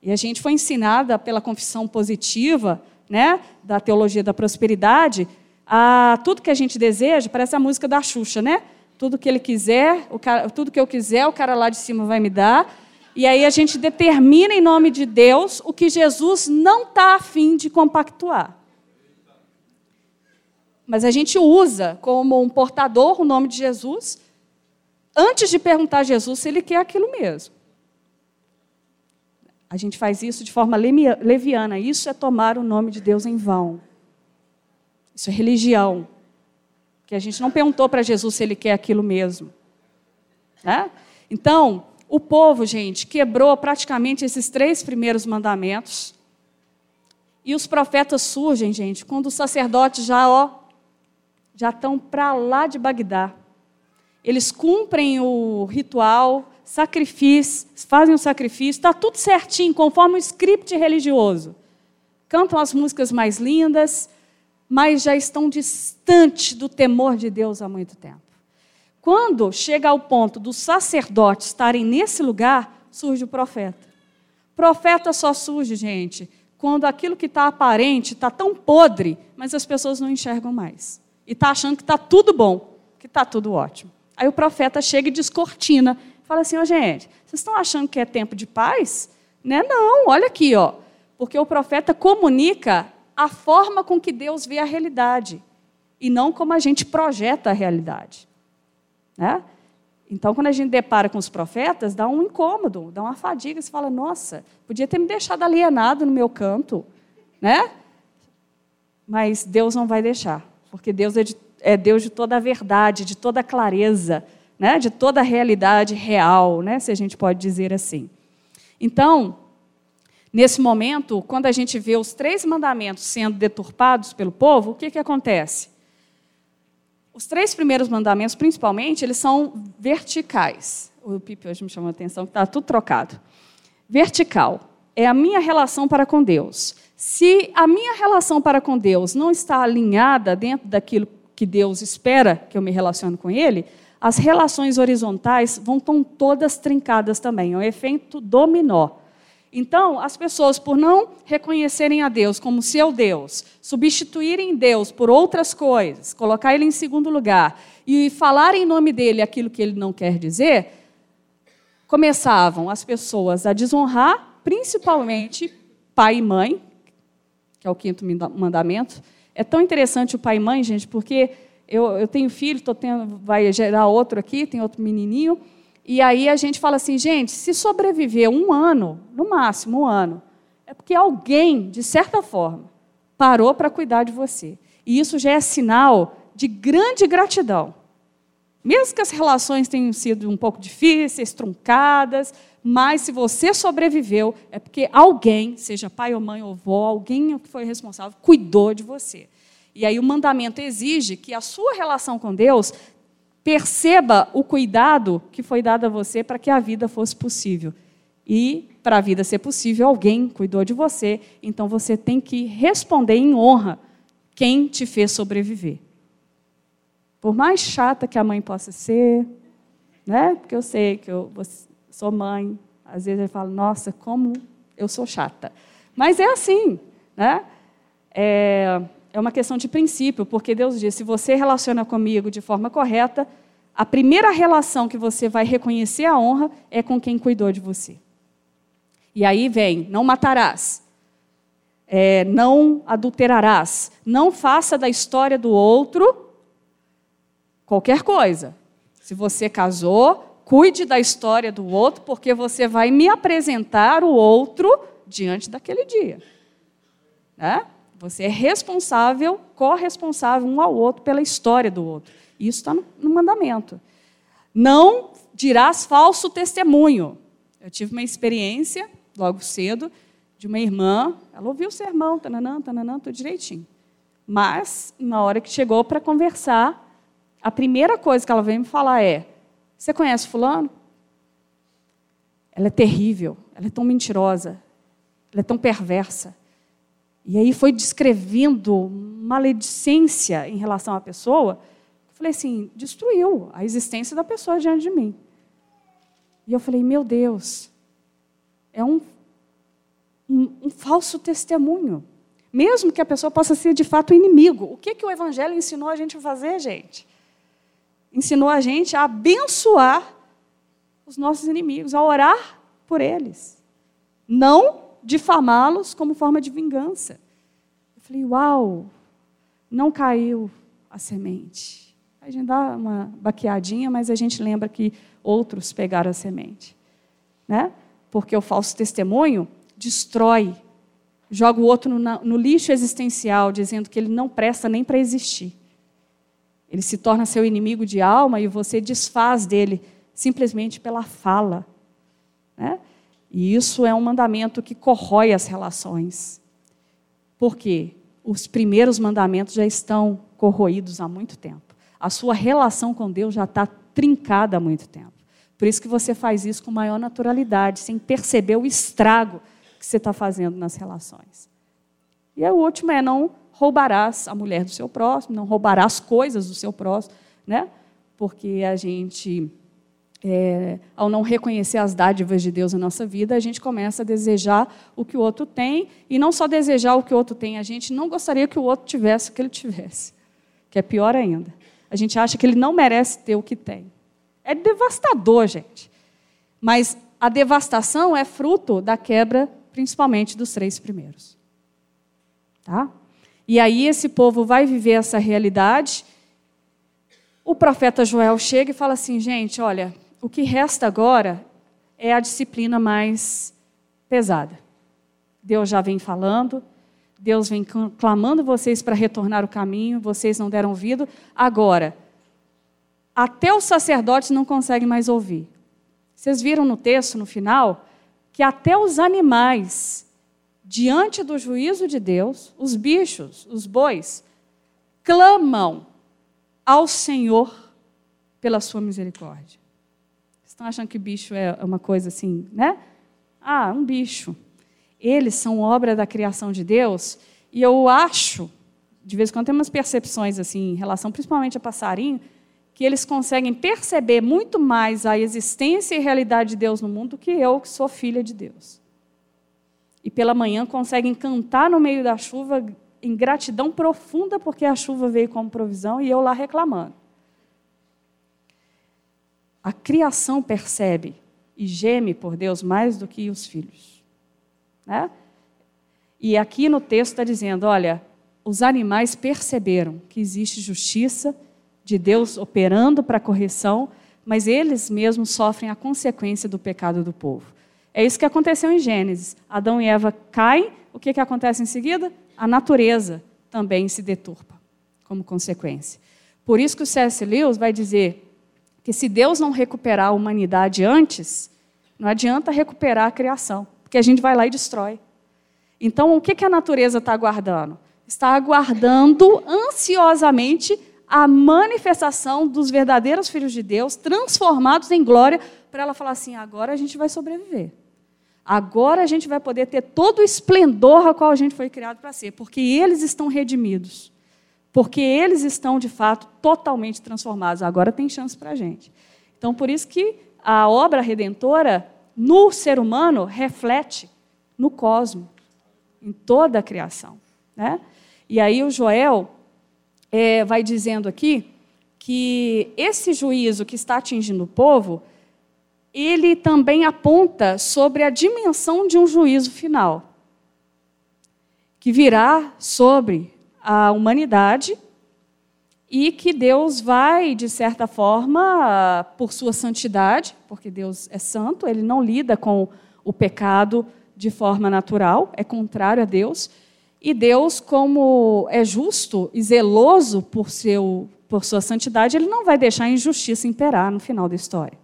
E a gente foi ensinada pela confissão positiva, né, da teologia da prosperidade, a tudo que a gente deseja, parece a música da Xuxa, né? Tudo que ele quiser, cara, tudo que eu quiser, o cara lá de cima vai me dar. E aí a gente determina em nome de Deus o que Jesus não está afim de compactuar. Mas a gente usa como um portador o nome de Jesus, antes de perguntar a Jesus se ele quer aquilo mesmo. A gente faz isso de forma leviana. Isso é tomar o nome de Deus em vão. Isso é religião. Que a gente não perguntou para Jesus se ele quer aquilo mesmo. Né? Então, o povo, gente, quebrou praticamente esses três primeiros mandamentos. E os profetas surgem, gente, quando os sacerdotes já, ó, já estão para lá de Bagdá. Eles cumprem o ritual, sacrifício, fazem o sacrifício, está tudo certinho, conforme o script religioso. Cantam as músicas mais lindas, mas já estão distantes do temor de Deus há muito tempo. Quando chega ao ponto dos sacerdotes estarem nesse lugar, surge o profeta. Profeta só surge, gente, quando aquilo que está aparente está tão podre, mas as pessoas não enxergam mais e está achando que está tudo bom, que está tudo ótimo. Aí o profeta chega e descortina, fala assim: ó, oh, gente, vocês estão achando que é tempo de paz? Né? Não, olha aqui, ó. Porque o profeta comunica a forma com que Deus vê a realidade e não como a gente projeta a realidade. Né? Então, quando a gente depara com os profetas, dá um incômodo, dá uma fadiga. Você fala, nossa, podia ter me deixado alienado no meu canto. Né? Mas Deus não vai deixar porque Deus é, de, é Deus de toda a verdade, de toda a clareza, né? de toda a realidade real, né? se a gente pode dizer assim. Então, nesse momento, quando a gente vê os três mandamentos sendo deturpados pelo povo, o que, que acontece? Os três primeiros mandamentos, principalmente, eles são verticais. O Pipe hoje me chamou a atenção que está tudo trocado. Vertical é a minha relação para com Deus. Se a minha relação para com Deus não está alinhada dentro daquilo que Deus espera que eu me relacione com Ele, as relações horizontais vão estar todas trincadas também. É um efeito dominó. Então, as pessoas, por não reconhecerem a Deus como seu Deus, substituírem Deus por outras coisas, colocar Ele em segundo lugar e falar em nome dele aquilo que Ele não quer dizer, começavam as pessoas a desonrar, principalmente pai e mãe, que é o quinto mandamento. É tão interessante o pai e mãe, gente, porque eu, eu tenho filho, tô tendo, vai gerar outro aqui, tem outro menininho, e aí a gente fala assim, gente, se sobreviver um ano, no máximo um ano, é porque alguém, de certa forma, parou para cuidar de você. E isso já é sinal de grande gratidão. Mesmo que as relações tenham sido um pouco difíceis, truncadas, mas se você sobreviveu, é porque alguém, seja pai ou mãe ou avó, alguém que foi responsável, cuidou de você. E aí o mandamento exige que a sua relação com Deus perceba o cuidado que foi dado a você para que a vida fosse possível. E para a vida ser possível, alguém cuidou de você, então você tem que responder em honra quem te fez sobreviver. Por mais chata que a mãe possa ser, né? Porque eu sei que eu sou mãe, às vezes eu falo, nossa, como eu sou chata. Mas é assim, né? É, é uma questão de princípio, porque Deus diz: se você relaciona comigo de forma correta, a primeira relação que você vai reconhecer a honra é com quem cuidou de você. E aí vem: não matarás, é, não adulterarás, não faça da história do outro qualquer coisa. Se você casou, cuide da história do outro, porque você vai me apresentar o outro diante daquele dia. Né? Você é responsável, corresponsável um ao outro pela história do outro. Isso está no, no mandamento. Não dirás falso testemunho. Eu tive uma experiência, logo cedo, de uma irmã, ela ouviu o sermão, tananã, tananã, tudo direitinho. Mas, na hora que chegou para conversar, a primeira coisa que ela veio me falar é: Você conhece Fulano? Ela é terrível, ela é tão mentirosa, ela é tão perversa. E aí foi descrevendo maledicência em relação à pessoa. Eu falei assim, destruiu a existência da pessoa diante de mim. E eu falei, meu Deus, é um, um, um falso testemunho. Mesmo que a pessoa possa ser de fato inimigo. O que, que o Evangelho ensinou a gente a fazer, gente? Ensinou a gente a abençoar os nossos inimigos, a orar por eles. Não difamá-los como forma de vingança. Eu falei, uau, não caiu a semente. A gente dá uma baqueadinha, mas a gente lembra que outros pegaram a semente. Né? Porque o falso testemunho destrói, joga o outro no, no lixo existencial, dizendo que ele não presta nem para existir. Ele se torna seu inimigo de alma e você desfaz dele simplesmente pela fala. Né? E isso é um mandamento que corrói as relações. Por quê? Os primeiros mandamentos já estão corroídos há muito tempo. A sua relação com Deus já está trincada há muito tempo. Por isso que você faz isso com maior naturalidade, sem perceber o estrago que você está fazendo nas relações. E o último é não roubarás a mulher do seu próximo, não roubarás coisas do seu próximo, né? Porque a gente é, ao não reconhecer as dádivas de Deus na nossa vida, a gente começa a desejar o que o outro tem, e não só desejar o que o outro tem, a gente não gostaria que o outro tivesse o que ele tivesse, que é pior ainda. A gente acha que ele não merece ter o que tem. É devastador, gente. Mas a devastação é fruto da quebra, principalmente dos três primeiros. Tá? E aí esse povo vai viver essa realidade. O profeta Joel chega e fala assim: gente, olha, o que resta agora é a disciplina mais pesada. Deus já vem falando, Deus vem clamando vocês para retornar o caminho, vocês não deram ouvido. Agora, até os sacerdotes não conseguem mais ouvir. Vocês viram no texto, no final, que até os animais, diante do juízo de Deus, os bichos, os bois, clamam ao Senhor pela sua misericórdia estão achando que bicho é uma coisa assim, né? Ah, um bicho. Eles são obra da criação de Deus, e eu acho, de vez em quando tem umas percepções assim, em relação principalmente a passarinho, que eles conseguem perceber muito mais a existência e realidade de Deus no mundo do que eu, que sou filha de Deus. E pela manhã conseguem cantar no meio da chuva em gratidão profunda porque a chuva veio como provisão e eu lá reclamando. A criação percebe e geme por Deus mais do que os filhos. Né? E aqui no texto está dizendo: olha, os animais perceberam que existe justiça de Deus operando para correção, mas eles mesmos sofrem a consequência do pecado do povo. É isso que aconteceu em Gênesis. Adão e Eva caem, o que, que acontece em seguida? A natureza também se deturpa como consequência. Por isso que o C.S. Lewis vai dizer que se Deus não recuperar a humanidade antes, não adianta recuperar a criação, porque a gente vai lá e destrói. Então, o que a natureza está aguardando? Está aguardando ansiosamente a manifestação dos verdadeiros filhos de Deus, transformados em glória, para ela falar assim: agora a gente vai sobreviver. Agora a gente vai poder ter todo o esplendor a qual a gente foi criado para ser, porque eles estão redimidos. Porque eles estão, de fato, totalmente transformados. Agora tem chance para a gente. Então, por isso que a obra redentora no ser humano reflete no cosmos, em toda a criação. Né? E aí o Joel é, vai dizendo aqui que esse juízo que está atingindo o povo, ele também aponta sobre a dimensão de um juízo final, que virá sobre a humanidade e que Deus vai, de certa forma, por sua santidade, porque Deus é santo, ele não lida com o pecado de forma natural, é contrário a Deus. E Deus, como é justo e zeloso por, seu, por sua santidade, ele não vai deixar a injustiça imperar no final da história.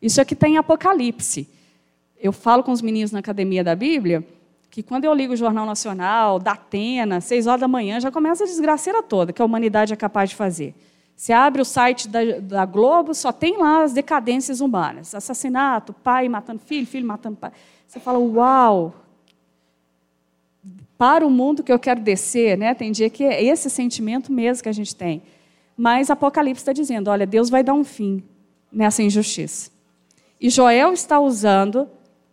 Isso é que tem Apocalipse. Eu falo com os meninos na academia da Bíblia que quando eu ligo o Jornal Nacional, da Atena, seis horas da manhã, já começa a desgraceira toda que a humanidade é capaz de fazer. Você abre o site da, da Globo, só tem lá as decadências humanas. Assassinato, pai matando filho, filho matando pai. Você fala, uau, para o mundo que eu quero descer, né? Tem dia que é esse sentimento mesmo que a gente tem. Mas Apocalipse está dizendo, olha, Deus vai dar um fim nessa injustiça. E Joel está usando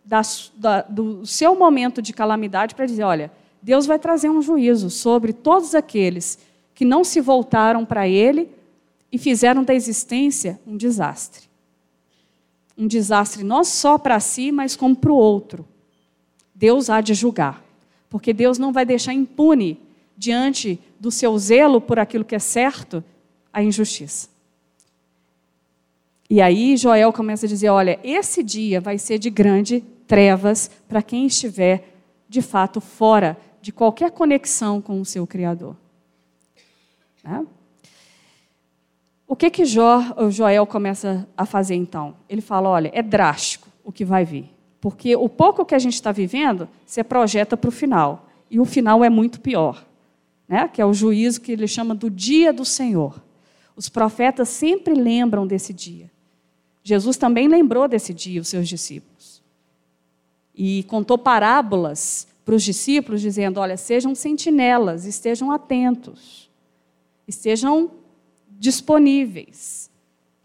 da, da, do seu momento de calamidade para dizer, olha, Deus vai trazer um juízo sobre todos aqueles que não se voltaram para Ele e fizeram da existência um desastre. Um desastre não só para si, mas como para o outro. Deus há de julgar porque Deus não vai deixar impune diante do seu zelo por aquilo que é certo a injustiça. E aí Joel começa a dizer: olha, esse dia vai ser de grande trevas para quem estiver de fato fora de qualquer conexão com o seu Criador. Né? O que que Joel começa a fazer então? Ele fala: olha, é drástico o que vai vir. Porque o pouco que a gente está vivendo, você projeta para o final. E o final é muito pior. Né? Que é o juízo que ele chama do dia do Senhor. Os profetas sempre lembram desse dia. Jesus também lembrou desse dia, os seus discípulos. E contou parábolas para os discípulos, dizendo: olha, sejam sentinelas, estejam atentos, estejam disponíveis.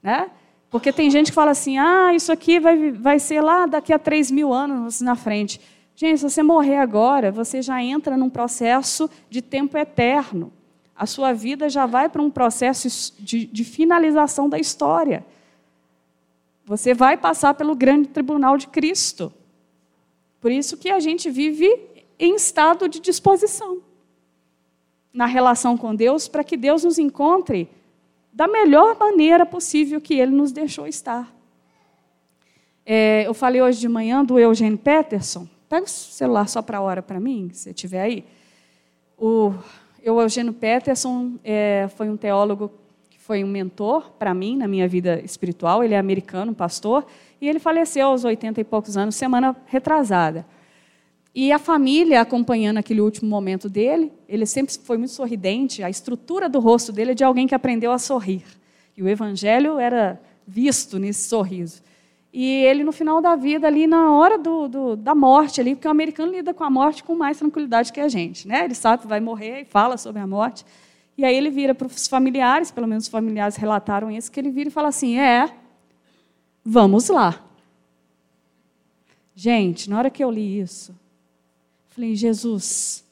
Né? Porque tem gente que fala assim: ah, isso aqui vai, vai ser lá daqui a 3 mil anos na frente. Gente, se você morrer agora, você já entra num processo de tempo eterno. A sua vida já vai para um processo de, de finalização da história. Você vai passar pelo grande tribunal de Cristo. Por isso que a gente vive em estado de disposição na relação com Deus, para que Deus nos encontre da melhor maneira possível que ele nos deixou estar. É, eu falei hoje de manhã do Eugênio Peterson. Pega o celular só para a hora para mim, se estiver aí. O, Eugênio Peterson é, foi um teólogo foi um mentor para mim na minha vida espiritual. Ele é americano, pastor, e ele faleceu aos 80 e poucos anos, semana retrasada. E a família acompanhando aquele último momento dele, ele sempre foi muito sorridente, a estrutura do rosto dele é de alguém que aprendeu a sorrir. E o evangelho era visto nesse sorriso. E ele, no final da vida, ali na hora do, do, da morte, ali, porque o americano lida com a morte com mais tranquilidade que a gente. Né? Ele sabe que vai morrer e fala sobre a morte. E aí ele vira para os familiares, pelo menos os familiares relataram isso, que ele vira e fala assim: é, vamos lá. Gente, na hora que eu li isso, Falei, Jesus,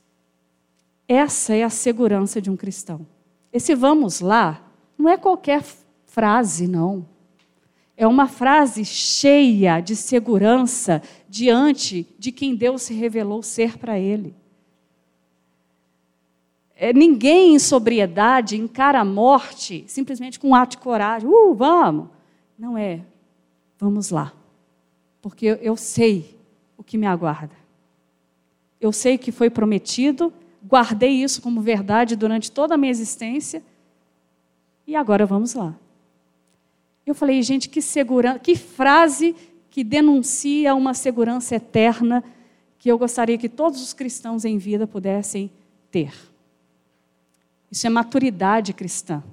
essa é a segurança de um cristão. Esse vamos lá não é qualquer frase, não. É uma frase cheia de segurança diante de quem Deus se revelou ser para ele. É, ninguém em sobriedade encara a morte simplesmente com um ato de coragem. Uh, vamos! Não é. Vamos lá. Porque eu sei o que me aguarda eu sei que foi prometido, guardei isso como verdade durante toda a minha existência, e agora vamos lá. Eu falei, gente, que segurança, que frase que denuncia uma segurança eterna que eu gostaria que todos os cristãos em vida pudessem ter. Isso é maturidade cristã.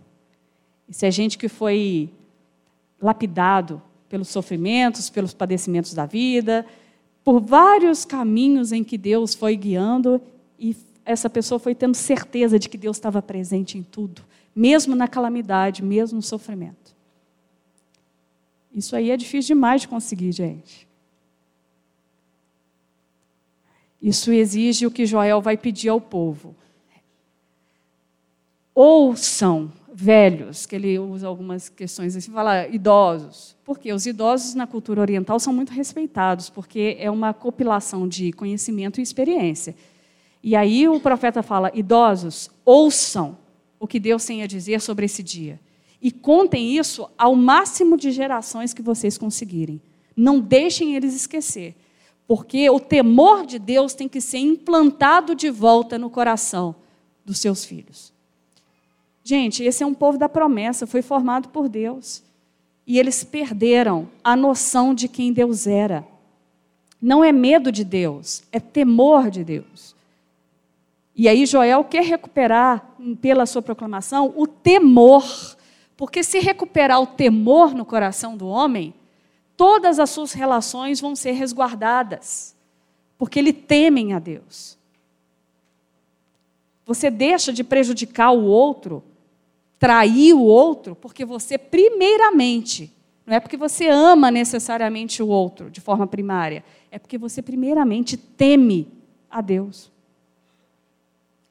Isso é gente que foi lapidado pelos sofrimentos, pelos padecimentos da vida, por vários caminhos em que Deus foi guiando e essa pessoa foi tendo certeza de que Deus estava presente em tudo, mesmo na calamidade, mesmo no sofrimento. Isso aí é difícil demais de conseguir, gente. Isso exige o que Joel vai pedir ao povo. Ouçam velhos, que ele usa algumas questões assim, fala idosos. Porque os idosos na cultura oriental são muito respeitados, porque é uma compilação de conhecimento e experiência. E aí o profeta fala: idosos, ouçam o que Deus tem a dizer sobre esse dia. E contem isso ao máximo de gerações que vocês conseguirem. Não deixem eles esquecer. Porque o temor de Deus tem que ser implantado de volta no coração dos seus filhos. Gente, esse é um povo da promessa, foi formado por Deus. E eles perderam a noção de quem Deus era. Não é medo de Deus, é temor de Deus. E aí Joel quer recuperar, pela sua proclamação, o temor. Porque se recuperar o temor no coração do homem, todas as suas relações vão ser resguardadas. Porque ele temem a Deus. Você deixa de prejudicar o outro trair o outro porque você, primeiramente, não é porque você ama necessariamente o outro de forma primária, é porque você, primeiramente, teme a Deus.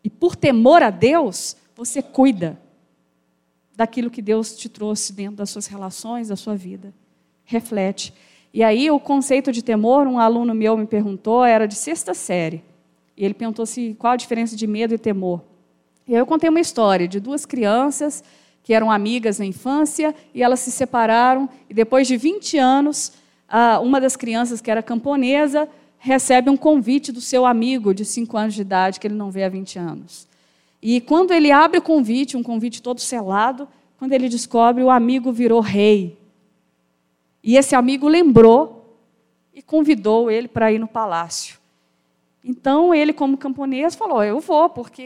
E por temor a Deus, você cuida daquilo que Deus te trouxe dentro das suas relações, da sua vida. Reflete. E aí, o conceito de temor, um aluno meu me perguntou, era de sexta série. E ele perguntou se qual a diferença de medo e temor. E aí eu contei uma história de duas crianças que eram amigas na infância e elas se separaram e depois de 20 anos, uma das crianças que era camponesa recebe um convite do seu amigo de 5 anos de idade que ele não vê há 20 anos. E quando ele abre o convite, um convite todo selado, quando ele descobre o amigo virou rei. E esse amigo lembrou e convidou ele para ir no palácio. Então, ele, como camponês, falou: Eu vou, porque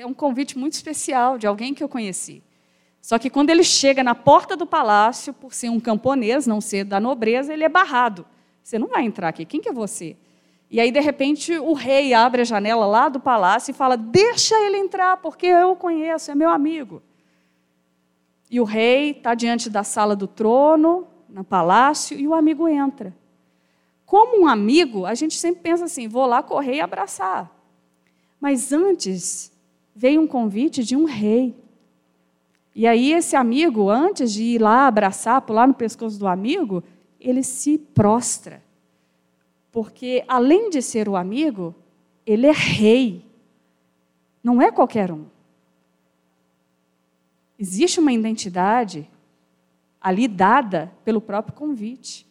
é um convite muito especial de alguém que eu conheci. Só que quando ele chega na porta do palácio, por ser um camponês, não ser da nobreza, ele é barrado. Você não vai entrar aqui, quem que é você? E aí, de repente, o rei abre a janela lá do palácio e fala: Deixa ele entrar, porque eu o conheço, é meu amigo. E o rei está diante da sala do trono, no palácio, e o amigo entra. Como um amigo, a gente sempre pensa assim: vou lá correr e abraçar. Mas antes veio um convite de um rei. E aí, esse amigo, antes de ir lá abraçar, pular no pescoço do amigo, ele se prostra. Porque, além de ser o amigo, ele é rei. Não é qualquer um. Existe uma identidade ali dada pelo próprio convite.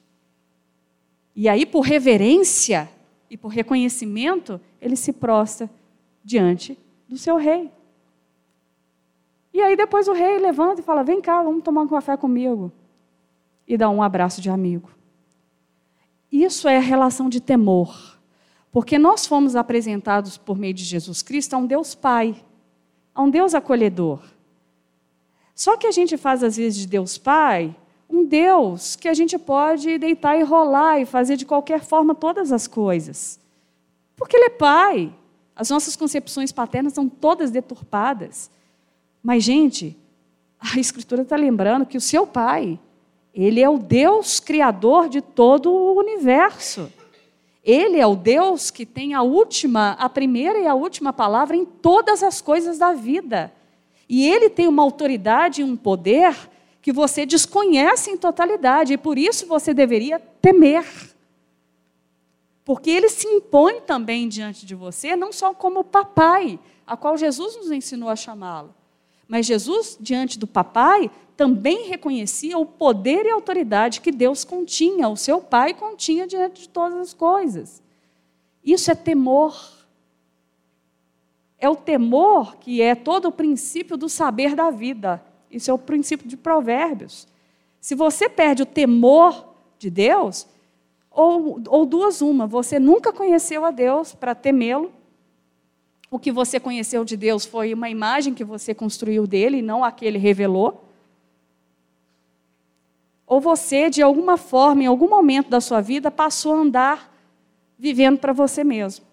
E aí, por reverência e por reconhecimento, ele se prostra diante do seu rei. E aí depois o rei levanta e fala: Vem cá, vamos tomar um café comigo. E dá um abraço de amigo. Isso é a relação de temor. Porque nós fomos apresentados por meio de Jesus Cristo a um Deus Pai, a um Deus acolhedor. Só que a gente faz, às vezes, de Deus Pai um Deus que a gente pode deitar e rolar e fazer de qualquer forma todas as coisas. Porque Ele é Pai. As nossas concepções paternas são todas deturpadas. Mas, gente, a Escritura está lembrando que o seu Pai, Ele é o Deus criador de todo o universo. Ele é o Deus que tem a última, a primeira e a última palavra em todas as coisas da vida. E Ele tem uma autoridade e um poder que você desconhece em totalidade e por isso você deveria temer. Porque ele se impõe também diante de você, não só como papai, a qual Jesus nos ensinou a chamá-lo, mas Jesus, diante do papai, também reconhecia o poder e autoridade que Deus continha, o seu pai continha diante de todas as coisas. Isso é temor. É o temor que é todo o princípio do saber da vida. Isso é o princípio de Provérbios. Se você perde o temor de Deus, ou, ou duas, uma, você nunca conheceu a Deus para temê-lo. O que você conheceu de Deus foi uma imagem que você construiu dele, não a que ele revelou. Ou você, de alguma forma, em algum momento da sua vida, passou a andar vivendo para você mesmo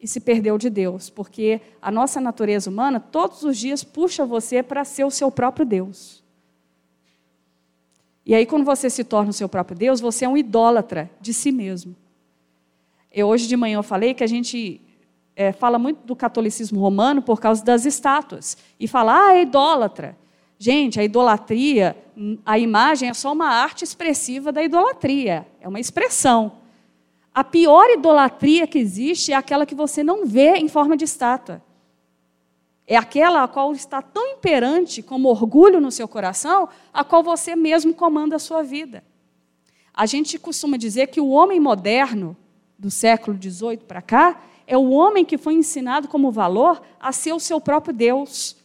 e se perdeu de Deus, porque a nossa natureza humana todos os dias puxa você para ser o seu próprio Deus. E aí, quando você se torna o seu próprio Deus, você é um idólatra de si mesmo. Eu, hoje de manhã eu falei que a gente é, fala muito do catolicismo romano por causa das estátuas. E fala, ah, é idólatra. Gente, a idolatria, a imagem é só uma arte expressiva da idolatria, é uma expressão. A pior idolatria que existe é aquela que você não vê em forma de estátua. É aquela a qual está tão imperante como orgulho no seu coração, a qual você mesmo comanda a sua vida. A gente costuma dizer que o homem moderno, do século XVIII para cá, é o homem que foi ensinado como valor a ser o seu próprio Deus.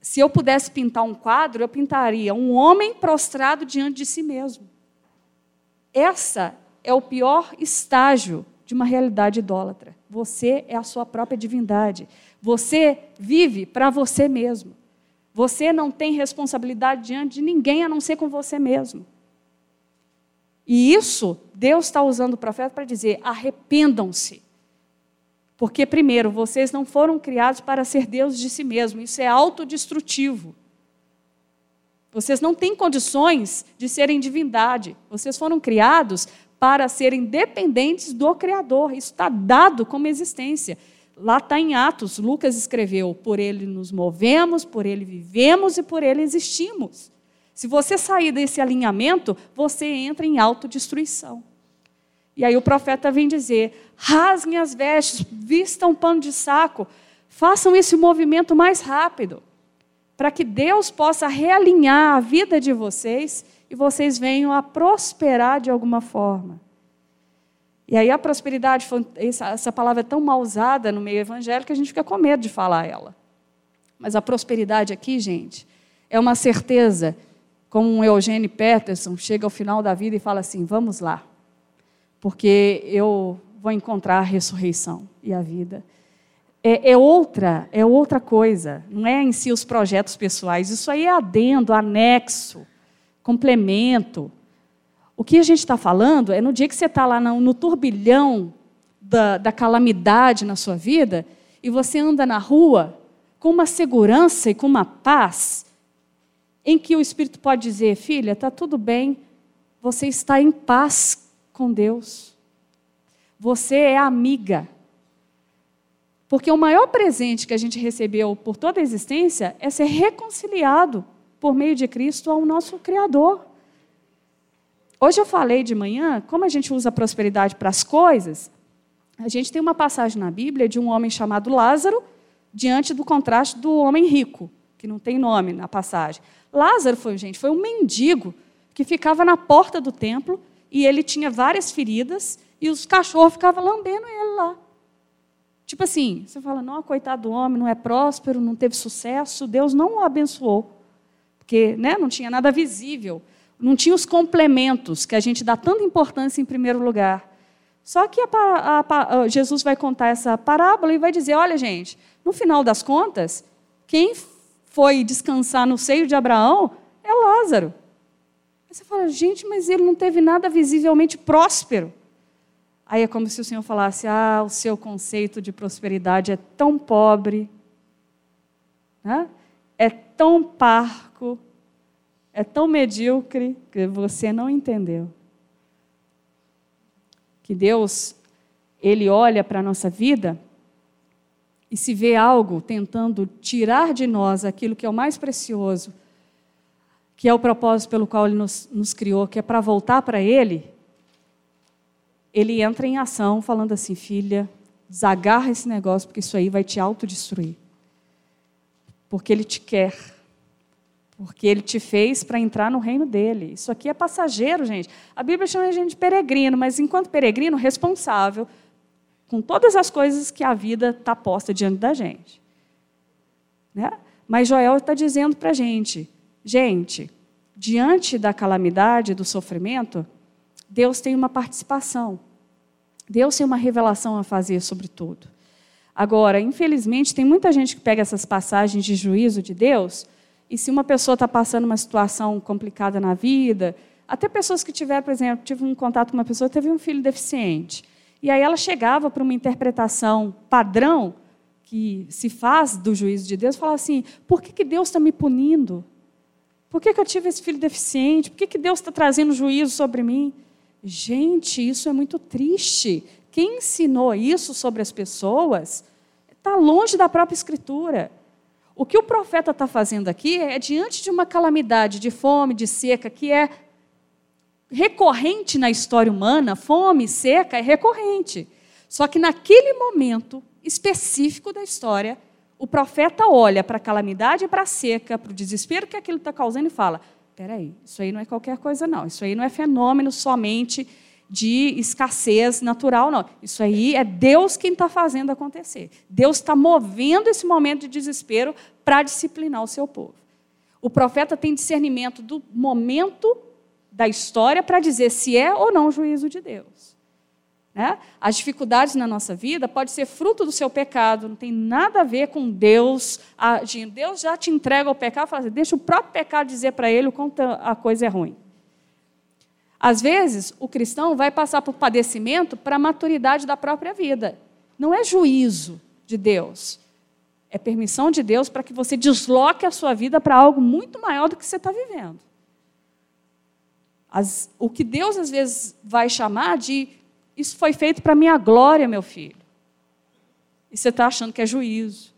Se eu pudesse pintar um quadro, eu pintaria um homem prostrado diante de si mesmo. Essa é o pior estágio de uma realidade idólatra. Você é a sua própria divindade. Você vive para você mesmo. Você não tem responsabilidade diante de ninguém a não ser com você mesmo. E isso, Deus está usando o profeta para dizer: arrependam-se. Porque, primeiro, vocês não foram criados para ser Deus de si mesmo, isso é autodestrutivo. Vocês não têm condições de serem divindade. Vocês foram criados para serem dependentes do Criador. Isso está dado como existência. Lá está em Atos, Lucas escreveu: por ele nos movemos, por ele vivemos e por ele existimos. Se você sair desse alinhamento, você entra em autodestruição. E aí o profeta vem dizer: rasguem as vestes, vistam um pano de saco, façam esse movimento mais rápido, para que Deus possa realinhar a vida de vocês e vocês venham a prosperar de alguma forma. E aí a prosperidade, essa palavra é tão mal usada no meio evangélico que a gente fica com medo de falar ela. Mas a prosperidade aqui, gente, é uma certeza, como um Eugênio Peterson chega ao final da vida e fala assim: vamos lá, porque eu vou encontrar a ressurreição e a vida. É, é, outra, é outra coisa, não é em si os projetos pessoais, isso aí é adendo, anexo, complemento. O que a gente está falando é no dia que você está lá no, turbilhão da, da calamidade na sua vida e você anda na rua com uma segurança e com uma paz em que o Espírito pode dizer: filha, está tudo bem, você está em paz com Deus. Você é amiga. Porque o maior presente que a gente recebeu por toda a existência é ser reconciliado por meio de Cristo ao nosso Criador. Hoje eu falei de manhã, como a gente usa a prosperidade para as coisas, a gente tem uma passagem na Bíblia de um homem chamado Lázaro, diante do contraste do homem rico, que não tem nome na passagem. Lázaro foi, gente, foi um mendigo que ficava na porta do templo e ele tinha várias feridas e os cachorros ficavam lambendo ele lá. Tipo assim, você fala, não, coitado do homem, não é próspero, não teve sucesso, Deus não o abençoou, porque né, não tinha nada visível não tinha os complementos que a gente dá tanta importância em primeiro lugar. Só que a, a, a, Jesus vai contar essa parábola e vai dizer: olha, gente, no final das contas, quem foi descansar no seio de Abraão é Lázaro. Aí você fala, gente, mas ele não teve nada visivelmente próspero. Aí é como se o Senhor falasse: ah, o seu conceito de prosperidade é tão pobre, né? é tão parco, é tão medíocre que você não entendeu. Que Deus, Ele olha para a nossa vida e se vê algo tentando tirar de nós aquilo que é o mais precioso, que é o propósito pelo qual Ele nos, nos criou, que é para voltar para Ele, Ele entra em ação falando assim: filha, desagarra esse negócio, porque isso aí vai te autodestruir. Porque Ele te quer porque ele te fez para entrar no reino dele. Isso aqui é passageiro, gente. A Bíblia chama a gente de peregrino, mas enquanto peregrino, responsável com todas as coisas que a vida está posta diante da gente. Né? Mas Joel está dizendo para a gente: gente, diante da calamidade, do sofrimento, Deus tem uma participação. Deus tem uma revelação a fazer sobre tudo. Agora, infelizmente, tem muita gente que pega essas passagens de juízo de Deus e se uma pessoa está passando uma situação complicada na vida, até pessoas que tiveram, por exemplo, tive um contato com uma pessoa teve um filho deficiente. E aí ela chegava para uma interpretação padrão que se faz do juízo de Deus, falava assim: por que, que Deus está me punindo? Por que, que eu tive esse filho deficiente? Por que, que Deus está trazendo juízo sobre mim? Gente, isso é muito triste. Quem ensinou isso sobre as pessoas está longe da própria Escritura. O que o profeta está fazendo aqui é diante de uma calamidade de fome, de seca, que é recorrente na história humana, fome, seca, é recorrente. Só que naquele momento específico da história, o profeta olha para a calamidade para a seca, para o desespero que aquilo está causando e fala: peraí, isso aí não é qualquer coisa, não. Isso aí não é fenômeno somente de escassez natural, não. Isso aí é Deus quem está fazendo acontecer. Deus está movendo esse momento de desespero para disciplinar o seu povo. O profeta tem discernimento do momento da história para dizer se é ou não juízo de Deus. Né? As dificuldades na nossa vida pode ser fruto do seu pecado, não tem nada a ver com Deus agindo. Deus já te entrega o pecado, fala assim, deixa o próprio pecado dizer para ele o quanto a coisa é ruim. Às vezes, o cristão vai passar por padecimento para a maturidade da própria vida. Não é juízo de Deus. É permissão de Deus para que você desloque a sua vida para algo muito maior do que você está vivendo. As, o que Deus às vezes vai chamar de isso foi feito para minha glória, meu filho. E você está achando que é juízo.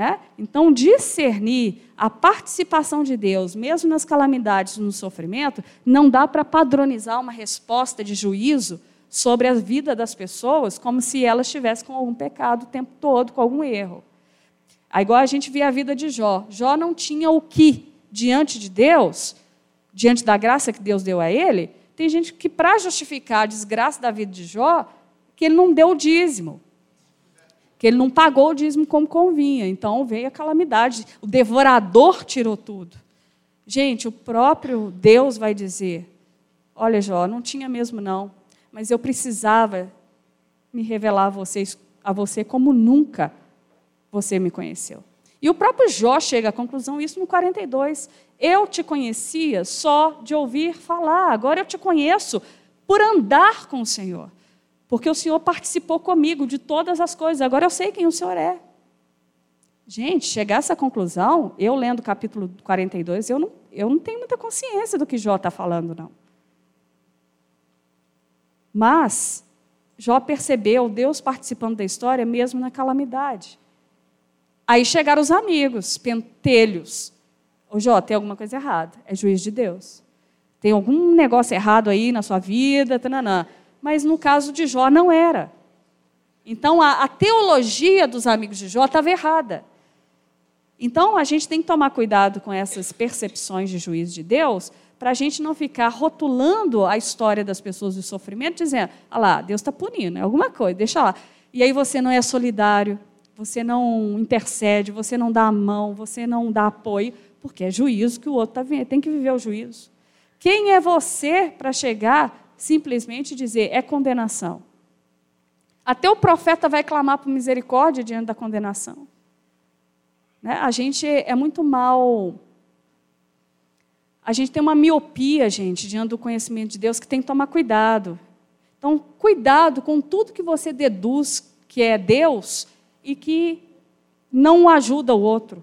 Né? Então, discernir a participação de Deus, mesmo nas calamidades, no sofrimento, não dá para padronizar uma resposta de juízo sobre a vida das pessoas como se elas estivessem com algum pecado o tempo todo, com algum erro. Aí, igual a gente vê a vida de Jó. Jó não tinha o que diante de Deus, diante da graça que Deus deu a ele, tem gente que, para justificar a desgraça da vida de Jó, que ele não deu o dízimo. Que ele não pagou o dízimo como convinha. Então veio a calamidade. O devorador tirou tudo. Gente, o próprio Deus vai dizer: Olha, Jó, não tinha mesmo não, mas eu precisava me revelar a, vocês, a você como nunca você me conheceu. E o próprio Jó chega à conclusão isso no 42. Eu te conhecia só de ouvir falar, agora eu te conheço por andar com o Senhor. Porque o Senhor participou comigo de todas as coisas, agora eu sei quem o Senhor é. Gente, chegar a essa conclusão, eu lendo o capítulo 42, eu não, eu não tenho muita consciência do que Jó está falando, não. Mas Jó percebeu Deus participando da história mesmo na calamidade. Aí chegaram os amigos, pentelhos, Ô Jó, tem alguma coisa errada. É juiz de Deus. Tem algum negócio errado aí na sua vida, tananã. Mas no caso de Jó não era. Então a, a teologia dos amigos de Jó estava errada. Então a gente tem que tomar cuidado com essas percepções de juiz de Deus, para a gente não ficar rotulando a história das pessoas de sofrimento, dizendo, ah lá, Deus está punindo, é alguma coisa, deixa lá. E aí você não é solidário, você não intercede, você não dá a mão, você não dá apoio, porque é juízo que o outro está vendo, tem que viver o juízo. Quem é você para chegar simplesmente dizer é condenação? Até o profeta vai clamar por misericórdia diante da condenação. Né? A gente é muito mal. A gente tem uma miopia, gente, diante do conhecimento de Deus, que tem que tomar cuidado. Então, cuidado com tudo que você deduz que é Deus e que não ajuda o outro.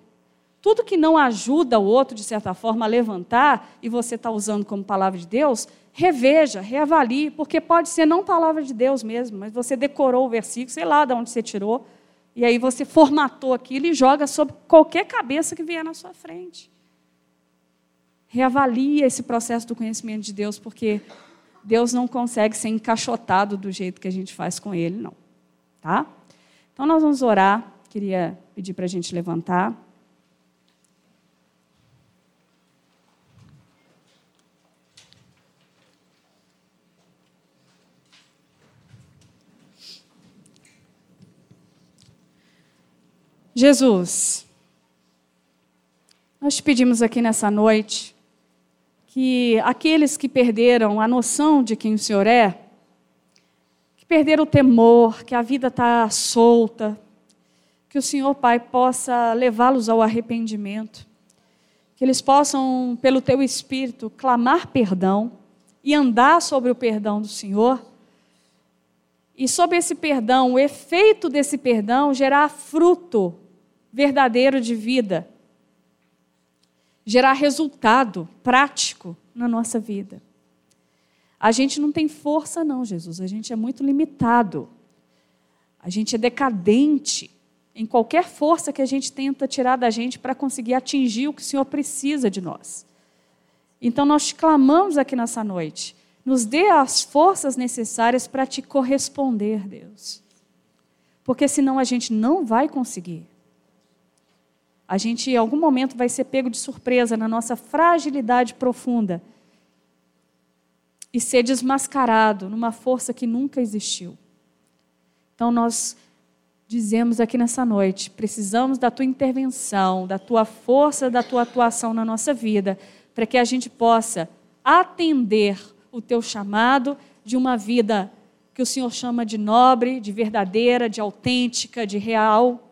Tudo que não ajuda o outro, de certa forma, a levantar, e você está usando como palavra de Deus, reveja, reavalie, porque pode ser não palavra de Deus mesmo, mas você decorou o versículo, sei lá de onde você tirou, e aí você formatou aquilo e joga sobre qualquer cabeça que vier na sua frente. Reavalie esse processo do conhecimento de Deus, porque Deus não consegue ser encaixotado do jeito que a gente faz com Ele, não. Tá? Então nós vamos orar. Queria pedir para a gente levantar. Jesus, nós te pedimos aqui nessa noite que aqueles que perderam a noção de quem o Senhor é, que perderam o temor, que a vida está solta, que o Senhor, Pai, possa levá-los ao arrependimento, que eles possam, pelo Teu Espírito, clamar perdão e andar sobre o perdão do Senhor. E sob esse perdão, o efeito desse perdão gerar fruto verdadeiro de vida, gerar resultado prático na nossa vida. A gente não tem força, não, Jesus. A gente é muito limitado. A gente é decadente em qualquer força que a gente tenta tirar da gente para conseguir atingir o que o Senhor precisa de nós. Então nós te clamamos aqui nessa noite. Nos dê as forças necessárias para te corresponder, Deus. Porque senão a gente não vai conseguir. A gente, em algum momento, vai ser pego de surpresa na nossa fragilidade profunda e ser desmascarado numa força que nunca existiu. Então, nós dizemos aqui nessa noite: precisamos da tua intervenção, da tua força, da tua atuação na nossa vida, para que a gente possa atender o teu chamado de uma vida que o Senhor chama de nobre, de verdadeira, de autêntica, de real,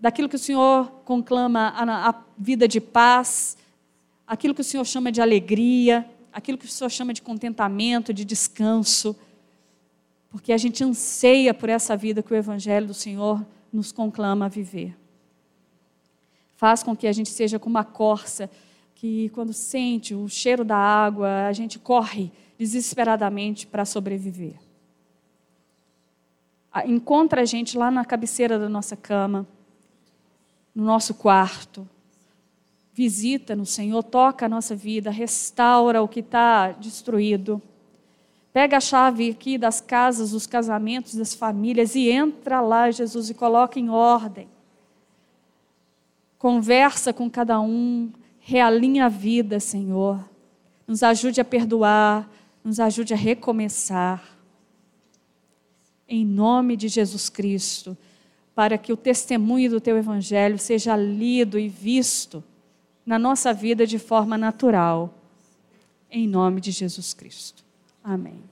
daquilo que o Senhor conclama a, a vida de paz, aquilo que o Senhor chama de alegria, aquilo que o Senhor chama de contentamento, de descanso porque a gente anseia por essa vida que o Evangelho do Senhor nos conclama a viver. Faz com que a gente seja como uma corça que, quando sente o cheiro da água, a gente corre desesperadamente para sobreviver. Encontra a gente lá na cabeceira da nossa cama, no nosso quarto. Visita no Senhor, toca a nossa vida, restaura o que está destruído Pega a chave aqui das casas, dos casamentos, das famílias e entra lá, Jesus, e coloca em ordem. Conversa com cada um, realinha a vida, Senhor. Nos ajude a perdoar, nos ajude a recomeçar. Em nome de Jesus Cristo, para que o testemunho do teu evangelho seja lido e visto na nossa vida de forma natural. Em nome de Jesus Cristo. Amém.